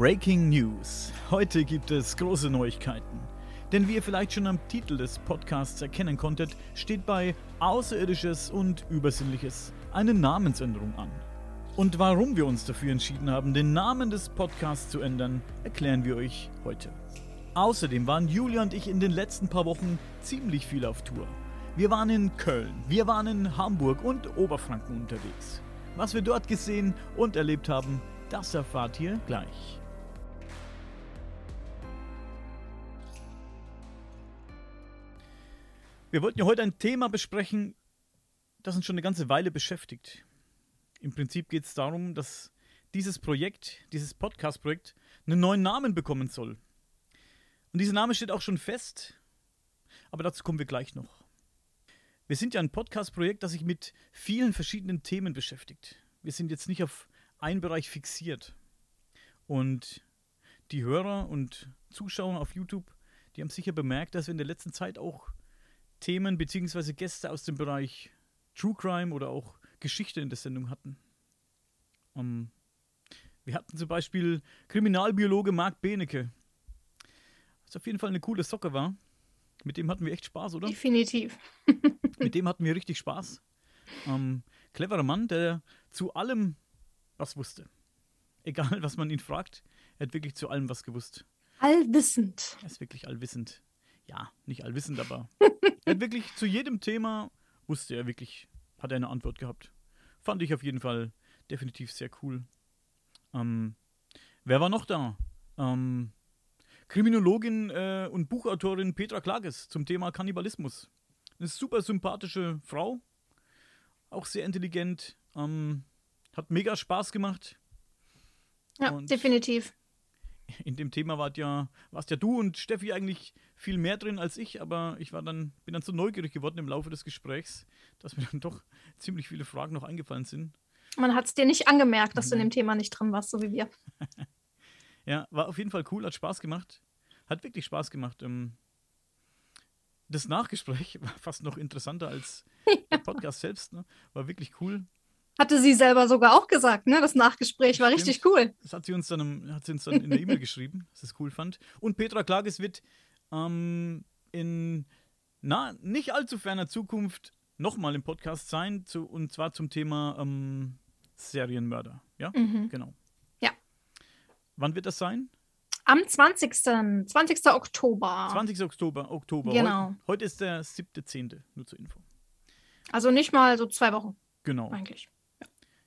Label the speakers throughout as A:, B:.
A: Breaking News. Heute gibt es große Neuigkeiten. Denn wie ihr vielleicht schon am Titel des Podcasts erkennen konntet, steht bei Außerirdisches und Übersinnliches eine Namensänderung an. Und warum wir uns dafür entschieden haben, den Namen des Podcasts zu ändern, erklären wir euch heute. Außerdem waren Julia und ich in den letzten paar Wochen ziemlich viel auf Tour. Wir waren in Köln, wir waren in Hamburg und Oberfranken unterwegs. Was wir dort gesehen und erlebt haben, das erfahrt ihr gleich. Wir wollten ja heute ein Thema besprechen, das uns schon eine ganze Weile beschäftigt. Im Prinzip geht es darum, dass dieses Projekt, dieses Podcast-Projekt, einen neuen Namen bekommen soll. Und dieser Name steht auch schon fest, aber dazu kommen wir gleich noch. Wir sind ja ein Podcast-Projekt, das sich mit vielen verschiedenen Themen beschäftigt. Wir sind jetzt nicht auf einen Bereich fixiert. Und die Hörer und Zuschauer auf YouTube, die haben sicher bemerkt, dass wir in der letzten Zeit auch Themen bzw. Gäste aus dem Bereich True Crime oder auch Geschichte in der Sendung hatten. Um, ähm, wir hatten zum Beispiel Kriminalbiologe Marc Benecke, was auf jeden Fall eine coole Socke war. Mit dem hatten wir echt Spaß, oder?
B: Definitiv.
A: Mit dem hatten wir richtig Spaß. Ähm, cleverer Mann, der zu allem was wusste. Egal, was man ihn fragt, er hat wirklich zu allem was gewusst.
B: Allwissend.
A: Er ist wirklich allwissend. Ja, nicht allwissend, aber er hat wirklich zu jedem Thema wusste er wirklich, hat er eine Antwort gehabt. Fand ich auf jeden Fall definitiv sehr cool. Ähm, wer war noch da? Ähm, Kriminologin äh, und Buchautorin Petra Klages zum Thema Kannibalismus. Eine super sympathische Frau, auch sehr intelligent, ähm, hat mega Spaß gemacht.
B: Ja, und definitiv.
A: In dem Thema wart ja, warst ja du und Steffi eigentlich viel mehr drin als ich, aber ich war dann, bin dann so neugierig geworden im Laufe des Gesprächs, dass mir dann doch ziemlich viele Fragen noch eingefallen sind.
B: Man hat es dir nicht angemerkt, dass du in dem Thema nicht drin warst, so wie wir.
A: ja, war auf jeden Fall cool, hat Spaß gemacht. Hat wirklich Spaß gemacht. Ähm, das Nachgespräch war fast noch interessanter als der Podcast selbst. Ne? War wirklich cool.
B: Hatte sie selber sogar auch gesagt, ne? Das Nachgespräch war Stimmt. richtig cool.
A: Das hat sie uns dann, hat sie uns dann in der E-Mail geschrieben, dass sie es cool fand. Und Petra Klages wird ähm, in na, nicht allzu ferner Zukunft nochmal im Podcast sein, zu, und zwar zum Thema ähm, Serienmörder. Ja, mhm. genau.
B: Ja.
A: Wann wird das sein?
B: Am 20. 20. Oktober.
A: 20. Oktober, Oktober.
B: Genau.
A: Heute, heute ist der 7.10., nur zur Info.
B: Also nicht mal so zwei Wochen.
A: Genau.
B: Eigentlich.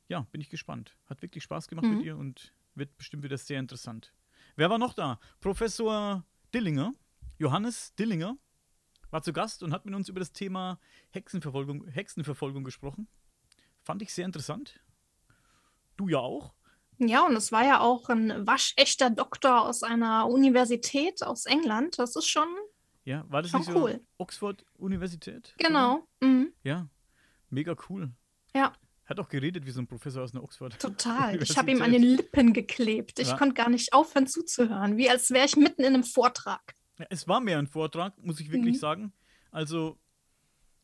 A: Ja, bin ich gespannt. Hat wirklich Spaß gemacht mhm. mit ihr und wird bestimmt wieder sehr interessant. Wer war noch da? Professor Dillinger, Johannes Dillinger, war zu Gast und hat mit uns über das Thema Hexenverfolgung, Hexenverfolgung gesprochen. Fand ich sehr interessant. Du ja auch.
B: Ja, und es war ja auch ein waschechter Doktor aus einer Universität aus England. Das ist schon.
A: Ja, war das nicht so cool. Oxford Universität?
B: Genau. Mhm.
A: Ja, mega cool.
B: Ja.
A: Hat auch geredet wie so ein Professor aus einer Oxford.
B: Total. Ich habe ihm an den Lippen geklebt. Ich ja. konnte gar nicht aufhören zuzuhören, wie als wäre ich mitten in einem Vortrag.
A: Ja, es war mehr ein Vortrag, muss ich wirklich mhm. sagen. Also,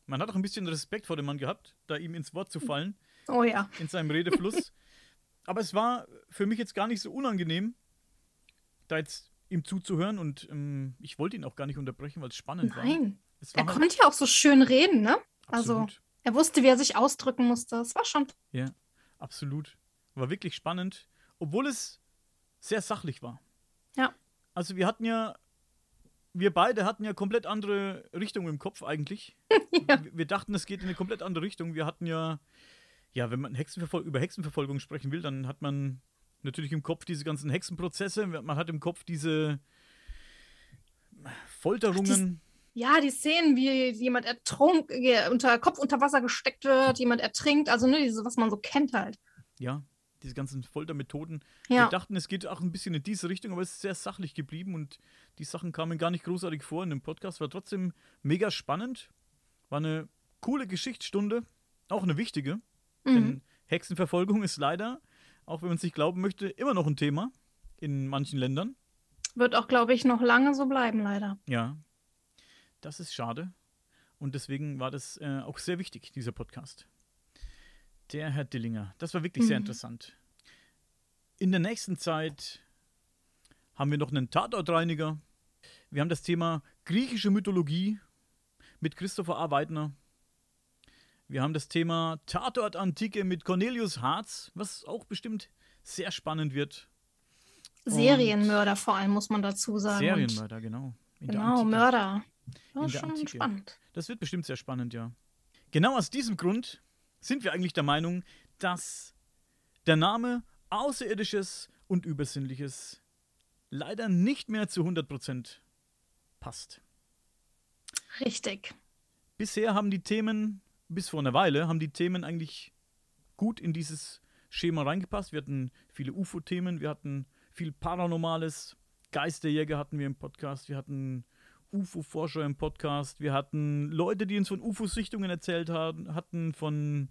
A: man hat auch ein bisschen Respekt vor dem Mann gehabt, da ihm ins Wort zu fallen.
B: Oh ja.
A: In seinem Redefluss. Aber es war für mich jetzt gar nicht so unangenehm, da jetzt ihm zuzuhören und ähm, ich wollte ihn auch gar nicht unterbrechen, weil es spannend
B: Nein. war. Nein. Er halt konnte ja auch so schön reden, ne? Also, absolut. Also, er wusste, wie er sich ausdrücken musste. Es war schon.
A: Ja, absolut. War wirklich spannend, obwohl es sehr sachlich war.
B: Ja.
A: Also, wir hatten ja wir beide hatten ja komplett andere Richtungen im Kopf eigentlich. ja. wir, wir, dachten, es geht in eine komplett andere Richtung. Wir hatten ja ja, wenn man Hexenverfol über Hexenverfolgung sprechen will, dann hat man natürlich im Kopf diese ganzen Hexenprozesse, man hat im Kopf diese Folterungen.
B: Ach, ja, die Szenen, wie jemand ertrunk, unter Kopf unter Wasser gesteckt wird, jemand ertrinkt, also ne, diese, was man so kennt halt.
A: Ja, diese ganzen Foltermethoden.
B: Ja.
A: Wir dachten, es geht auch ein bisschen in diese Richtung, aber es ist sehr sachlich geblieben und die Sachen kamen gar nicht großartig vor in dem Podcast. War trotzdem mega spannend. War eine coole Geschichtsstunde, auch eine wichtige. Mhm. Denn Hexenverfolgung ist leider, auch wenn man es nicht glauben möchte, immer noch ein Thema in manchen Ländern.
B: Wird auch, glaube ich, noch lange so bleiben, leider.
A: Ja. Das ist schade. Und deswegen war das äh, auch sehr wichtig, dieser Podcast. Der Herr Dillinger. Das war wirklich mhm. sehr interessant. In der nächsten Zeit haben wir noch einen Tatortreiniger. Wir haben das Thema griechische Mythologie mit Christopher A. Weidner. Wir haben das Thema Tatort Antike mit Cornelius Harz, was auch bestimmt sehr spannend wird.
B: Serienmörder vor allem, muss man dazu sagen.
A: Serienmörder, genau.
B: Genau, Mörder. Das
A: ist schon Antike. spannend. Das wird bestimmt sehr spannend, ja. Genau aus diesem Grund sind wir eigentlich der Meinung, dass der Name Außerirdisches und Übersinnliches leider nicht mehr zu 100% passt.
B: Richtig.
A: Bisher haben die Themen, bis vor einer Weile, haben die Themen eigentlich gut in dieses Schema reingepasst. Wir hatten viele UFO-Themen, wir hatten viel Paranormales, Geisterjäger hatten wir im Podcast, wir hatten UFO-Forscher im Podcast, wir hatten Leute, die uns von UFO-Sichtungen erzählt haben, hatten von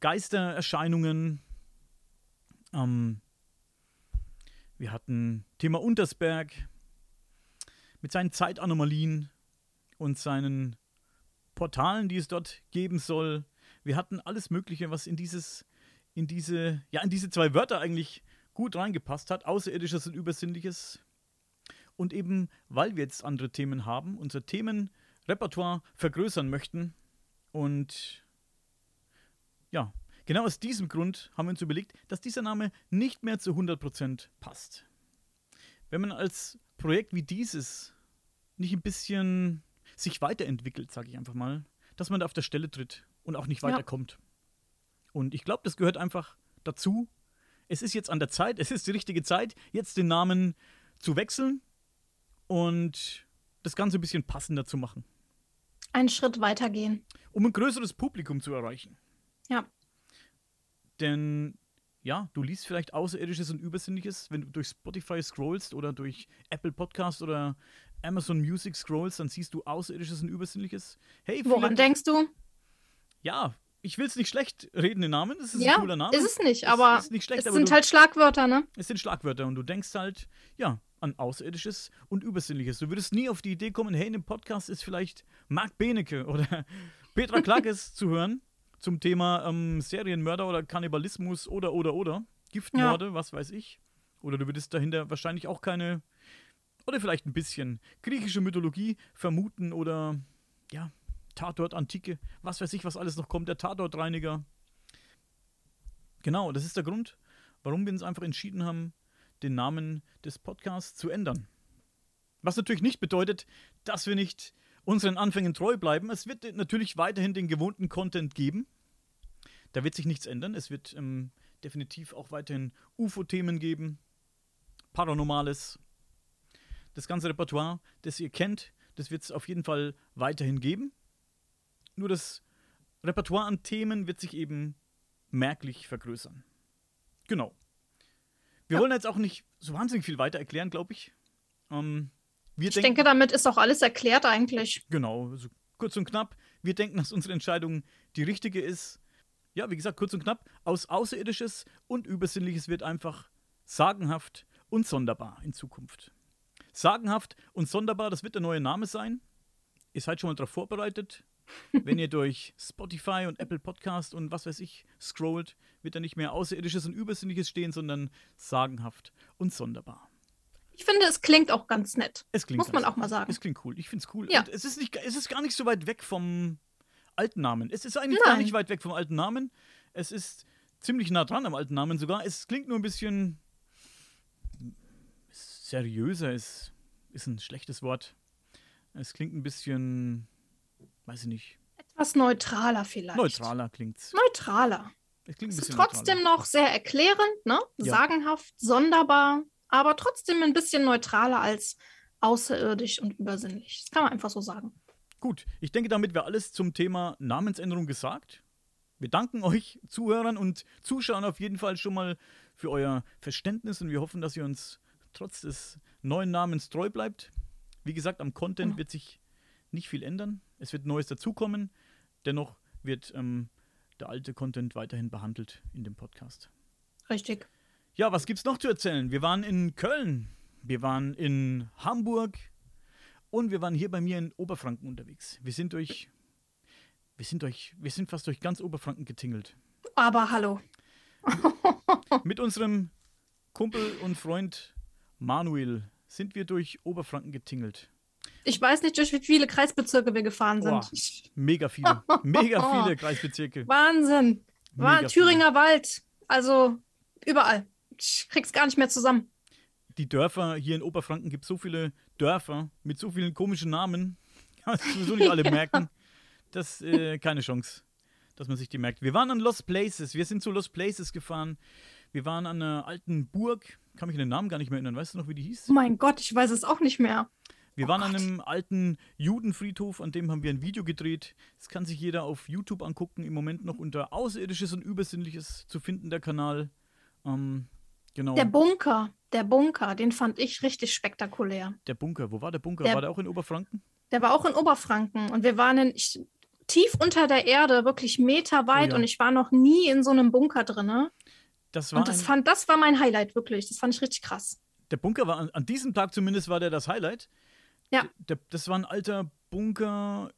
A: Geistererscheinungen. Ähm, wir hatten Thema Untersberg mit seinen Zeitanomalien und seinen Portalen, die es dort geben soll. Wir hatten alles Mögliche, was in dieses, in diese, ja, in diese zwei Wörter eigentlich gut reingepasst hat. Außerirdisches und Übersinnliches. Und eben, weil wir jetzt andere Themen haben, unser Themenrepertoire vergrößern möchten. Und ja, genau aus diesem Grund haben wir uns überlegt, dass dieser Name nicht mehr zu 100% passt. Wenn man als Projekt wie dieses nicht ein bisschen sich weiterentwickelt, sage ich einfach mal, dass man da auf der Stelle tritt und auch nicht weiterkommt. Ja. Und ich glaube, das gehört einfach dazu. Es ist jetzt an der Zeit, es ist die richtige Zeit, jetzt den Namen zu wechseln und das Ganze ein bisschen passender zu machen.
B: Einen Schritt weitergehen.
A: Um ein größeres Publikum zu erreichen.
B: Ja.
A: Denn ja, du liest vielleicht Außerirdisches und Übersinnliches, wenn du durch Spotify scrollst oder durch Apple Podcast oder Amazon Music scrollst, dann siehst du Außerirdisches und Übersinnliches.
B: Hey, Woran denkst du?
A: Ja, ich will es nicht schlecht reden, den Namen. Das ist
B: ja,
A: ein cooler Name.
B: Ist es nicht, aber
A: es, nicht schlecht,
B: es sind halt Schlagwörter, ne?
A: Es sind Schlagwörter und du denkst halt, ja, an Außerirdisches und Übersinnliches. Du würdest nie auf die Idee kommen, hey, in dem Podcast ist vielleicht Marc Benecke oder Petra Klackes zu hören zum Thema ähm, Serienmörder oder Kannibalismus oder, oder, oder. Giftmorde, ja. was weiß ich. Oder du würdest dahinter wahrscheinlich auch keine, oder vielleicht ein bisschen griechische Mythologie vermuten oder, ja, Tatort, Antike, was weiß ich, was alles noch kommt, der Tatortreiniger. Genau, das ist der Grund, warum wir uns einfach entschieden haben, den Namen des Podcasts zu ändern. Was natürlich nicht bedeutet, dass wir nicht unseren Anfängen treu bleiben. Es wird natürlich weiterhin den gewohnten Content geben. Da wird sich nichts ändern. Es wird ähm, definitiv auch weiterhin UFO-Themen geben, Paranormales. Das ganze Repertoire, das ihr kennt, das wird es auf jeden Fall weiterhin geben. Nur das Repertoire an Themen wird sich eben merklich vergrößern. Genau. Wir ja. wollen jetzt auch nicht so wahnsinnig viel weiter erklären, glaube ich. Ähm,
B: ich denken, denke, damit ist auch alles erklärt eigentlich.
A: Genau, also kurz und knapp. Wir denken, dass unsere Entscheidung die richtige ist. Ja, wie gesagt, kurz und knapp. Aus Außerirdisches und Übersinnliches wird einfach sagenhaft und sonderbar in Zukunft. Sagenhaft und sonderbar, das wird der neue Name sein. Ihr seid schon mal darauf vorbereitet. Wenn ihr durch Spotify und Apple Podcast und was weiß ich scrollt, wird da nicht mehr Außerirdisches und Übersinnliches stehen, sondern sagenhaft und sonderbar.
B: Ich finde, es klingt auch ganz nett.
A: Es klingt
B: Muss man auch mal sagen.
A: Es klingt cool. Ich finde es cool.
B: Ja.
A: Und es ist, nicht, es ist gar nicht so weit weg vom alten Namen. Es ist eigentlich Nein. gar nicht weit weg vom alten Namen. Es ist ziemlich nah dran am alten Namen sogar. Es klingt nur ein bisschen seriöser, ist, ist ein schlechtes Wort. Es klingt ein bisschen weiß ich nicht.
B: Etwas neutraler vielleicht.
A: Neutraler klingt's.
B: Neutraler.
A: Es klingt ein
B: bisschen ist trotzdem neutraler. noch sehr erklärend, ne? Ja. Sagenhaft, sonderbar, aber trotzdem ein bisschen neutraler als außerirdisch und übersinnlich. Das kann man einfach so sagen.
A: Gut, ich denke, damit wäre alles zum Thema Namensänderung gesagt. Wir danken euch Zuhörern und Zuschauern auf jeden Fall schon mal für euer Verständnis und wir hoffen, dass ihr uns trotz des neuen Namens treu bleibt. Wie gesagt, am Content mhm. wird sich nicht viel ändern. Es wird Neues dazukommen. Dennoch wird ähm, der alte Content weiterhin behandelt in dem Podcast.
B: Richtig.
A: Ja, was gibt's noch zu erzählen? Wir waren in Köln, wir waren in Hamburg und wir waren hier bei mir in Oberfranken unterwegs. Wir sind durch, wir sind durch, wir sind fast durch ganz Oberfranken getingelt.
B: Aber hallo.
A: Mit unserem Kumpel und Freund Manuel, sind wir durch Oberfranken getingelt.
B: Ich weiß nicht, durch wie viele Kreisbezirke wir gefahren sind.
A: Boah, mega viele, mega viele Kreisbezirke.
B: Wahnsinn. War Thüringer Wald. Also überall. Ich krieg's gar nicht mehr zusammen.
A: Die Dörfer hier in Oberfranken gibt so viele Dörfer mit so vielen komischen Namen. Kann man sowieso nicht alle merken. Das äh, keine Chance, dass man sich die merkt. Wir waren an Lost Places. Wir sind zu Lost Places gefahren. Wir waren an einer alten Burg. Kann mich an den Namen gar nicht mehr erinnern. Weißt du noch, wie die hieß?
B: Oh mein Gott, ich weiß es auch nicht mehr.
A: Wir
B: Oh
A: waren an
B: Gott.
A: einem alten Judenfriedhof, an dem haben wir ein Video gedreht. Das kann sich jeder auf YouTube angucken. Im Moment noch unter Außerirdisches und Übersinnliches zu finden, der Kanal. Ähm, genau.
B: Der Bunker, der Bunker, den fand ich richtig spektakulär.
A: Der Bunker. Wo war der Bunker?
B: Der-
A: war der auch in Oberfranken?
B: Der war auch in Oberfranken und wir waren in, ich, tief unter der Erde, wirklich meterweit
A: Oh ja.
B: und ich war noch nie in so einem Bunker drin.
A: Das war
B: Und das,
A: ein,
B: fand, das war mein Highlight, wirklich. Das fand ich richtig krass.
A: der Bunker war an, an diesem Tag zumindest war der das Highlight.
B: Ja.
A: Der, das war ein alter Bunker.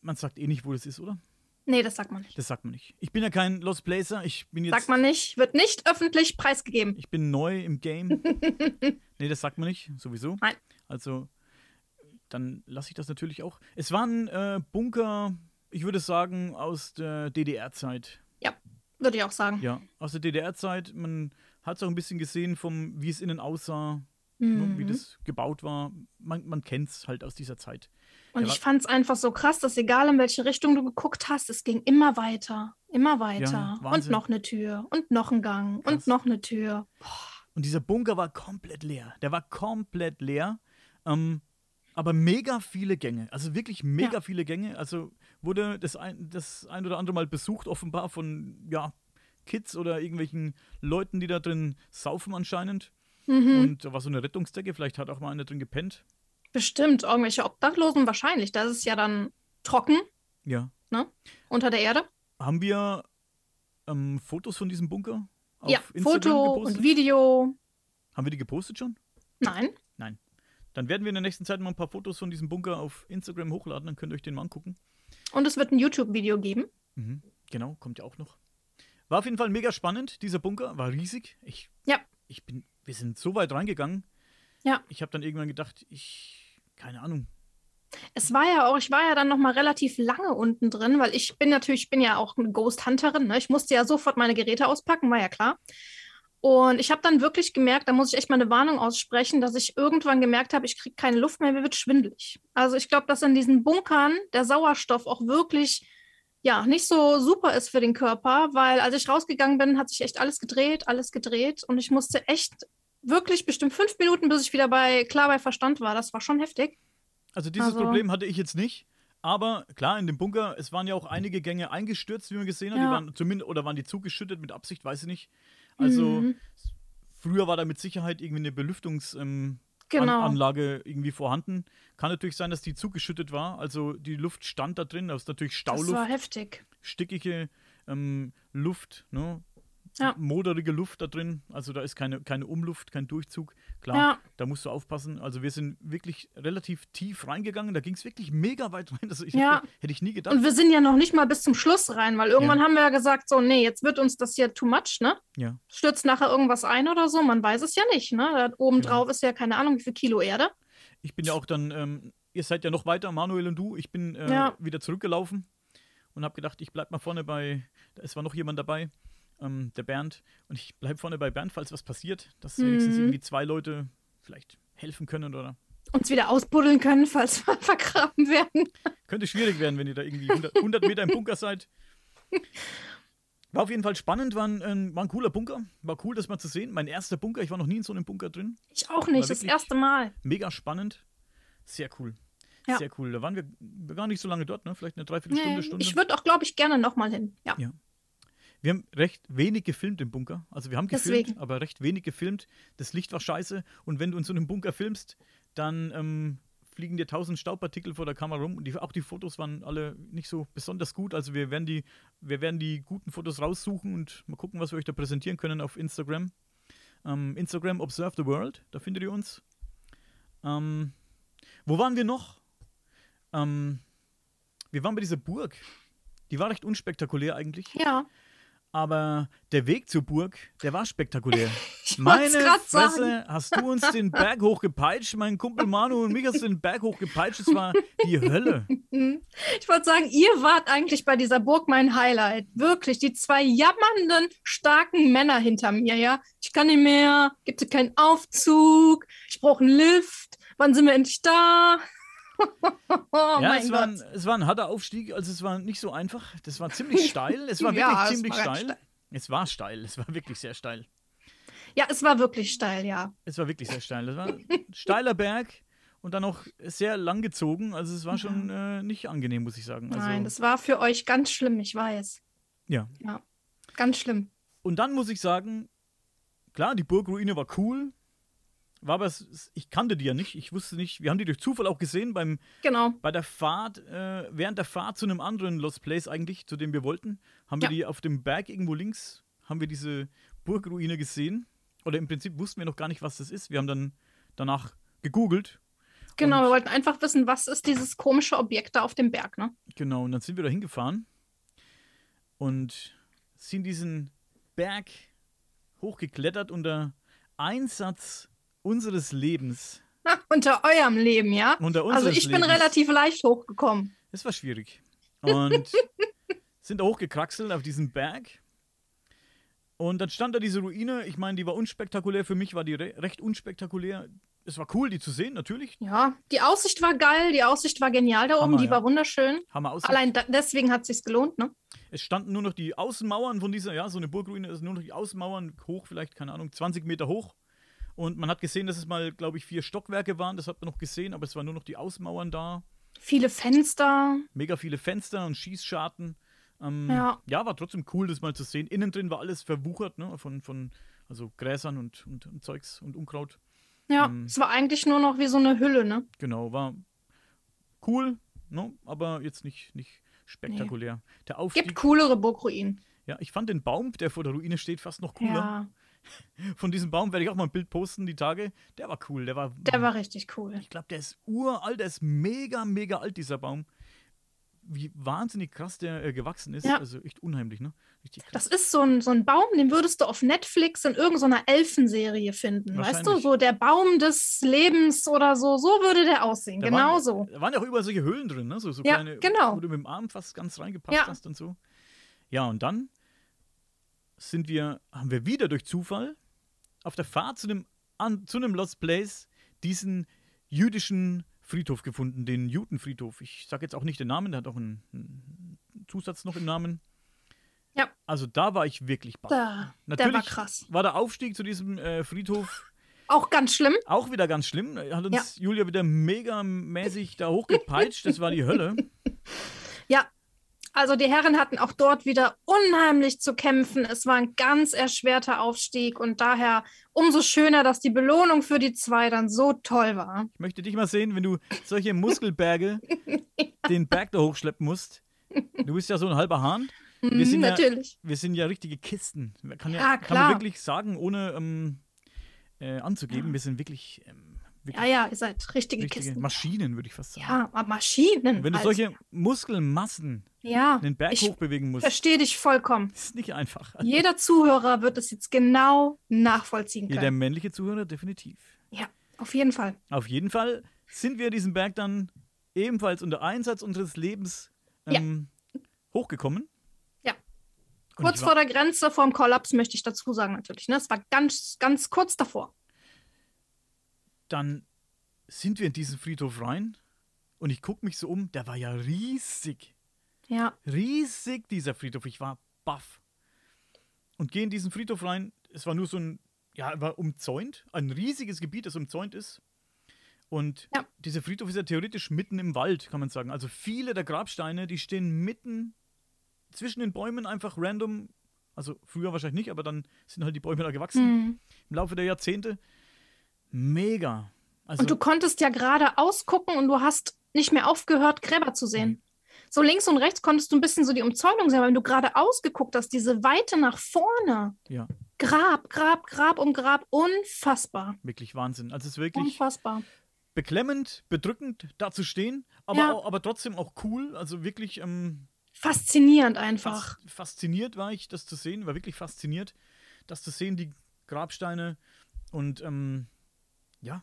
A: Man sagt eh nicht, wo das ist, oder?
B: Nee, das sagt man nicht.
A: Das sagt man nicht. Ich bin ja kein Lost Placer. Ich bin jetzt.
B: Sagt man nicht, wird nicht öffentlich preisgegeben.
A: Ich bin neu im Game. nee, das sagt man nicht, sowieso.
B: Nein.
A: Also, dann lasse ich das natürlich auch. Es war ein äh, Bunker, ich würde sagen, aus der DDR-Zeit.
B: Würde ich auch sagen.
A: Ja, aus der DDR-Zeit. Man hat es auch ein bisschen gesehen, vom, wie es innen aussah,
B: Mhm.
A: ne, wie das gebaut war. Man, man kennt es halt aus dieser Zeit.
B: Und
A: Der
B: ich fand es einfach so krass, dass egal in welche Richtung du geguckt hast, es ging immer weiter, immer weiter. und
A: Wahnsinn.
B: noch eine Tür und noch ein Gang
A: Krass.
B: und noch eine Tür.
A: Und dieser Bunker war komplett leer. Der war komplett leer. Ähm, aber mega viele Gänge. Also wirklich mega
B: Ja.
A: viele Gänge. Also wurde das ein, das ein oder andere Mal besucht, offenbar von ja, Kids oder irgendwelchen Leuten, die da drin saufen anscheinend.
B: Mhm.
A: Und da war so eine Rettungsdecke. Vielleicht hat auch mal einer drin gepennt.
B: Bestimmt, irgendwelche Obdachlosen wahrscheinlich. Da ist es ja dann trocken
A: Ja.
B: unter der Erde.
A: Haben wir ähm, Fotos von diesem Bunker? Auf
B: ja,
A: Instagram
B: Foto
A: gepostet?
B: und Video.
A: Haben wir die gepostet schon?
B: Nein.
A: Dann werden wir in der nächsten Zeit mal ein paar Fotos von diesem Bunker auf Instagram hochladen. Dann könnt ihr euch den mal angucken.
B: Und es wird ein YouTube-Video geben.
A: Mhm, genau, kommt ja auch noch. War auf jeden Fall mega spannend. Dieser Bunker war riesig. Ich,
B: Ja.
A: ich bin, wir sind so weit reingegangen.
B: Ja.
A: Ich habe dann irgendwann gedacht, ich, keine Ahnung.
B: Es war ja auch, ich war ja dann noch mal relativ lange unten drin, weil ich bin natürlich, ich bin ja auch eine Ghost Hunterin. Ne? Ich musste ja sofort meine Geräte auspacken, war ja klar. Und ich habe dann wirklich gemerkt, da muss ich echt mal eine Warnung aussprechen, dass ich irgendwann gemerkt habe, ich kriege keine Luft mehr, mir wird schwindelig. Also ich glaube, dass in diesen Bunkern der Sauerstoff auch wirklich ja nicht so super ist für den Körper, weil als ich rausgegangen bin, hat sich echt alles gedreht, alles gedreht und ich musste echt wirklich bestimmt fünf Minuten, bis ich wieder bei klar bei Verstand war. Das war schon heftig.
A: Also dieses
B: Also-
A: Problem hatte ich jetzt nicht. Aber klar, in dem Bunker, es waren ja auch einige Gänge eingestürzt, wie man gesehen hat. Die
B: Ja.
A: waren zumindest, oder waren die zugeschüttet mit Absicht, weiß ich nicht. Also
B: Mhm.
A: früher war da mit Sicherheit irgendwie eine Belüftungsanlage ähm,
B: Genau.
A: An Anlage irgendwie vorhanden. Kann natürlich sein, dass die zugeschüttet war. Also die Luft stand da drin. Das ist natürlich
B: Das
A: Stauluft.
B: war heftig.
A: stickige ähm, Luft, ne?
B: Ja.
A: moderige Luft da drin. Also da ist keine, keine Umluft, kein Durchzug. Klar,
B: Ja.
A: da musst du aufpassen. Also wir sind wirklich relativ tief reingegangen. Da ging es wirklich mega weit rein. Also ich
B: Ja.
A: hätte, hätte ich nie gedacht.
B: Und wir sind ja noch nicht mal bis zum Schluss rein, weil irgendwann haben wir ja gesagt, so, nee, jetzt wird uns das hier too much, ne?
A: ja.
B: Stürzt nachher irgendwas ein oder so, man weiß es ja nicht, ne? Da oben
A: Genau.
B: drauf ist ja keine Ahnung, wie viel Kilo Erde.
A: Ich bin ja auch dann, ähm, ihr seid ja noch weiter, Manuel und du. Ich bin äh, wieder zurückgelaufen und habe gedacht, ich bleib mal vorne bei, da ist war noch jemand dabei, ähm, der Bernd. Und ich bleib vorne bei Bernd, falls was passiert, dass wenigstens
B: Mhm.
A: irgendwie zwei Leute vielleicht helfen können oder
B: Uns wieder ausbuddeln können, falls wir vergraben werden.
A: Könnte schwierig werden, wenn ihr da irgendwie 100, 100 Meter im Bunker seid. War auf jeden Fall spannend, war ein, war ein cooler Bunker. War cool, das mal zu sehen. Mein erster Bunker, ich war noch nie in so einem Bunker drin.
B: Ich auch nicht, das erste Mal.
A: Mega spannend. Sehr cool.
B: Ja.
A: Sehr cool. Da waren wir gar nicht so lange dort, ne? Vielleicht eine Dreiviertelstunde,
B: Nee,
A: Stunde.
B: ich würde auch, glaube ich, gerne nochmal hin. Ja.
A: Ja. Wir haben recht wenig gefilmt im Bunker. Also wir haben gefilmt,
B: Deswegen.
A: aber recht wenig gefilmt. Das Licht war scheiße. Und wenn du in so einem Bunker filmst, dann ähm, fliegen dir tausend Staubpartikel vor der Kamera rum. Und die, auch die Fotos waren alle nicht so besonders gut. Also wir werden die, wir werden die guten Fotos raussuchen und mal gucken, was wir euch da präsentieren können auf Instagram. Ähm, Instagram Observe the World, da findet ihr uns. Ähm, wo waren wir noch? Ähm, wir waren bei dieser Burg. Die war recht unspektakulär eigentlich.
B: Ja.
A: Aber der Weg zur Burg, der war spektakulär.
B: Ich
A: Meine
B: grad sagen.
A: Fresse, hast du uns den Berg hochgepeitscht? Mein Kumpel Manu und mich hast du den Berg hochgepeitscht. Es war die Hölle.
B: Ich wollte sagen, ihr wart eigentlich bei dieser Burg mein Highlight. Wirklich, die zwei jammernden, starken Männer hinter mir, ja. Ich kann nicht mehr, gibt es keinen Aufzug, ich brauche einen Lift. Wann sind wir endlich da? oh
A: ja, es war, ein, es war ein harter Aufstieg, also es war nicht so einfach. Das war ziemlich steil. Es war
B: Ja,
A: wirklich
B: es
A: ziemlich
B: war
A: steil.
B: steil.
A: Es war steil, es war wirklich sehr steil.
B: Ja, es war wirklich steil, ja.
A: Es war wirklich sehr steil. Es war ein steiler Berg und dann auch sehr lang gezogen. Also es war schon äh, nicht angenehm, muss ich sagen. Also,
B: Nein, das war für euch ganz schlimm, ich weiß.
A: ja.
B: Ja, ganz schlimm.
A: Und dann muss ich sagen, klar, die Burgruine war cool. War aber, ich kannte die ja nicht. Ich wusste nicht, wir haben die durch Zufall auch gesehen beim,
B: Genau.
A: bei der Fahrt, äh, während der Fahrt zu einem anderen Lost Place eigentlich, zu dem wir wollten, haben wir
B: Ja.
A: die auf dem Berg irgendwo links, haben wir diese Burgruine gesehen. Oder im Prinzip wussten wir noch gar nicht, was das ist. Wir haben dann danach gegoogelt.
B: Genau, wir wollten einfach wissen, was ist dieses komische Objekt da auf dem Berg, ne?
A: Genau, und dann sind wir da hingefahren und sind diesen Berg hochgeklettert unter Einsatz unseres Lebens.
B: Unter eurem Leben, ja?
A: Unter
B: Also
A: unseres
B: ich bin
A: Lebens.
B: relativ leicht hochgekommen.
A: Es war schwierig. Und sind da hochgekraxelt auf diesen Berg. Und dann stand da diese Ruine. Ich meine, die war unspektakulär. Für mich war die re recht unspektakulär. Es war cool, die zu sehen, natürlich.
B: Ja, die Aussicht war geil, die Aussicht war genial da oben,
A: Hammer,
B: die
A: ja.
B: war wunderschön.
A: Hammer aus.
B: Allein deswegen hat es sich gelohnt, ne?
A: Es standen nur noch die Außenmauern von dieser, ja, so eine Burgruine ist nur noch die Außenmauern hoch, vielleicht, keine Ahnung, 20 Meter hoch. Und man hat gesehen, dass es mal, glaube ich, vier Stockwerke waren. Das hat man noch gesehen, aber es waren nur noch die Außenmauern da.
B: Viele Fenster.
A: Mega viele Fenster und Schießscharten. Ähm,
B: Ja.
A: ja, war trotzdem cool, das mal zu sehen. Innen drin war alles verwuchert, ne, von, von also Gräsern und, und, und Zeugs und Unkraut.
B: Ja,
A: Ähm.
B: es war eigentlich nur noch wie so eine Hülle, ne?
A: Genau, war cool, ne, aber jetzt nicht, nicht spektakulär. Der Aufstieg,
B: Gibt coolere Burgruinen.
A: ja, ich fand den Baum, der vor der Ruine steht, fast noch cooler.
B: Ja,
A: Von diesem Baum werde ich auch mal ein Bild posten, die Tage. Der war cool. Der war.
B: der war richtig cool.
A: ich glaube, der ist uralt. Der ist mega, mega alt, dieser Baum. Wie wahnsinnig krass der äh, gewachsen ist.
B: Ja.
A: Also echt unheimlich, ne?
B: Das ist so ein, so ein Baum, den würdest du auf Netflix in irgendeiner Elfenserie finden. Weißt du, so der Baum des Lebens oder so. So würde der aussehen.
A: Da
B: genau
A: waren,
B: so.
A: Da waren ja auch überall solche Höhlen drin, ne? So, so
B: Ja,
A: kleine,
B: genau.
A: wo du mit dem Arm fast ganz reingepasst
B: Ja.
A: hast und so. Ja, und dann sind wir, haben wir wieder durch Zufall auf der Fahrt zu einem, an, zu einem Lost Place diesen jüdischen Friedhof gefunden, den Newton-Friedhof. Ich sage jetzt auch nicht den Namen, der hat auch einen, einen Zusatz noch im Namen.
B: Ja.
A: Also da war ich wirklich baff.
B: Da, der
A: Natürlich
B: war krass.
A: war der Aufstieg zu diesem äh, Friedhof
B: Auch ganz schlimm.
A: auch wieder ganz schlimm. Da Hat uns Julia wieder mega mäßig da hochgepeitscht. Das war die Hölle.
B: Ja, also die Herren hatten auch dort wieder unheimlich zu kämpfen. Es war ein ganz erschwerter Aufstieg und daher umso schöner, dass die Belohnung für die zwei dann so toll war.
A: Ich möchte dich mal sehen, wenn du solche Muskelberge den Berg da hochschleppen musst. Du bist ja so ein halber Hahn. Wir
B: Mhm,
A: sind ja-
B: natürlich.
A: Wir sind ja richtige Kisten. Man Kann ja,
B: Ja,
A: kann man wirklich sagen, ohne ähm, äh, anzugeben, wir sind wirklich, ähm, wirklich
B: Ja, ja, ihr seid richtige,
A: richtige
B: Kisten.
A: Maschinen, würde ich fast sagen.
B: Ja, Maschinen.
A: Wenn du
B: also,
A: solche Muskelmassen
B: ja,
A: den Berg hochbewegen musst,
B: verstehe dich vollkommen.
A: ist nicht einfach.
B: Jeder Zuhörer wird es jetzt genau nachvollziehen
A: Jeder
B: können.
A: männliche Zuhörer definitiv.
B: Ja, auf jeden Fall.
A: Auf jeden Fall sind wir diesen Berg dann ebenfalls unter Einsatz unseres Lebens ähm, hochgekommen.
B: Ja.
A: Und
B: Kurz vor der Grenze, vor dem Kollaps, möchte ich dazu sagen natürlich. Ne? Es war ganz, ganz kurz davor.
A: Dann sind wir in diesen Friedhof rein und ich gucke mich so um, der war ja riesig.
B: Ja,
A: Riesig, dieser Friedhof. Ich war baff. Und gehe in diesen Friedhof rein. Es war nur so ein, ja, war umzäunt. Ein riesiges Gebiet, das umzäunt ist. Und
B: Ja.
A: dieser Friedhof ist ja theoretisch mitten im Wald, kann man sagen. Also viele der Grabsteine, die stehen mitten zwischen den Bäumen einfach random. Also früher wahrscheinlich nicht, aber dann sind halt die Bäume da gewachsen
B: Mhm.
A: im Laufe der Jahrzehnte. Mega. Also,
B: Und du konntest ja gerade ausgucken und du hast nicht mehr aufgehört, Gräber zu sehen. So links und rechts konntest du ein bisschen so die Umzäunung sehen, weil du gerade ausgeguckt hast, diese Weite nach vorne.
A: ja,
B: Grab, Grab, Grab um Grab. Unfassbar.
A: wirklich Wahnsinn. Also es ist wirklich
B: Unfassbar.
A: beklemmend, bedrückend, da zu stehen, aber,
B: Ja.
A: auch, aber trotzdem auch cool. Also wirklich ähm,
B: Faszinierend einfach.
A: fas fasziniert war ich, das zu sehen, war wirklich fasziniert, das zu sehen, die Grabsteine und ähm, ja.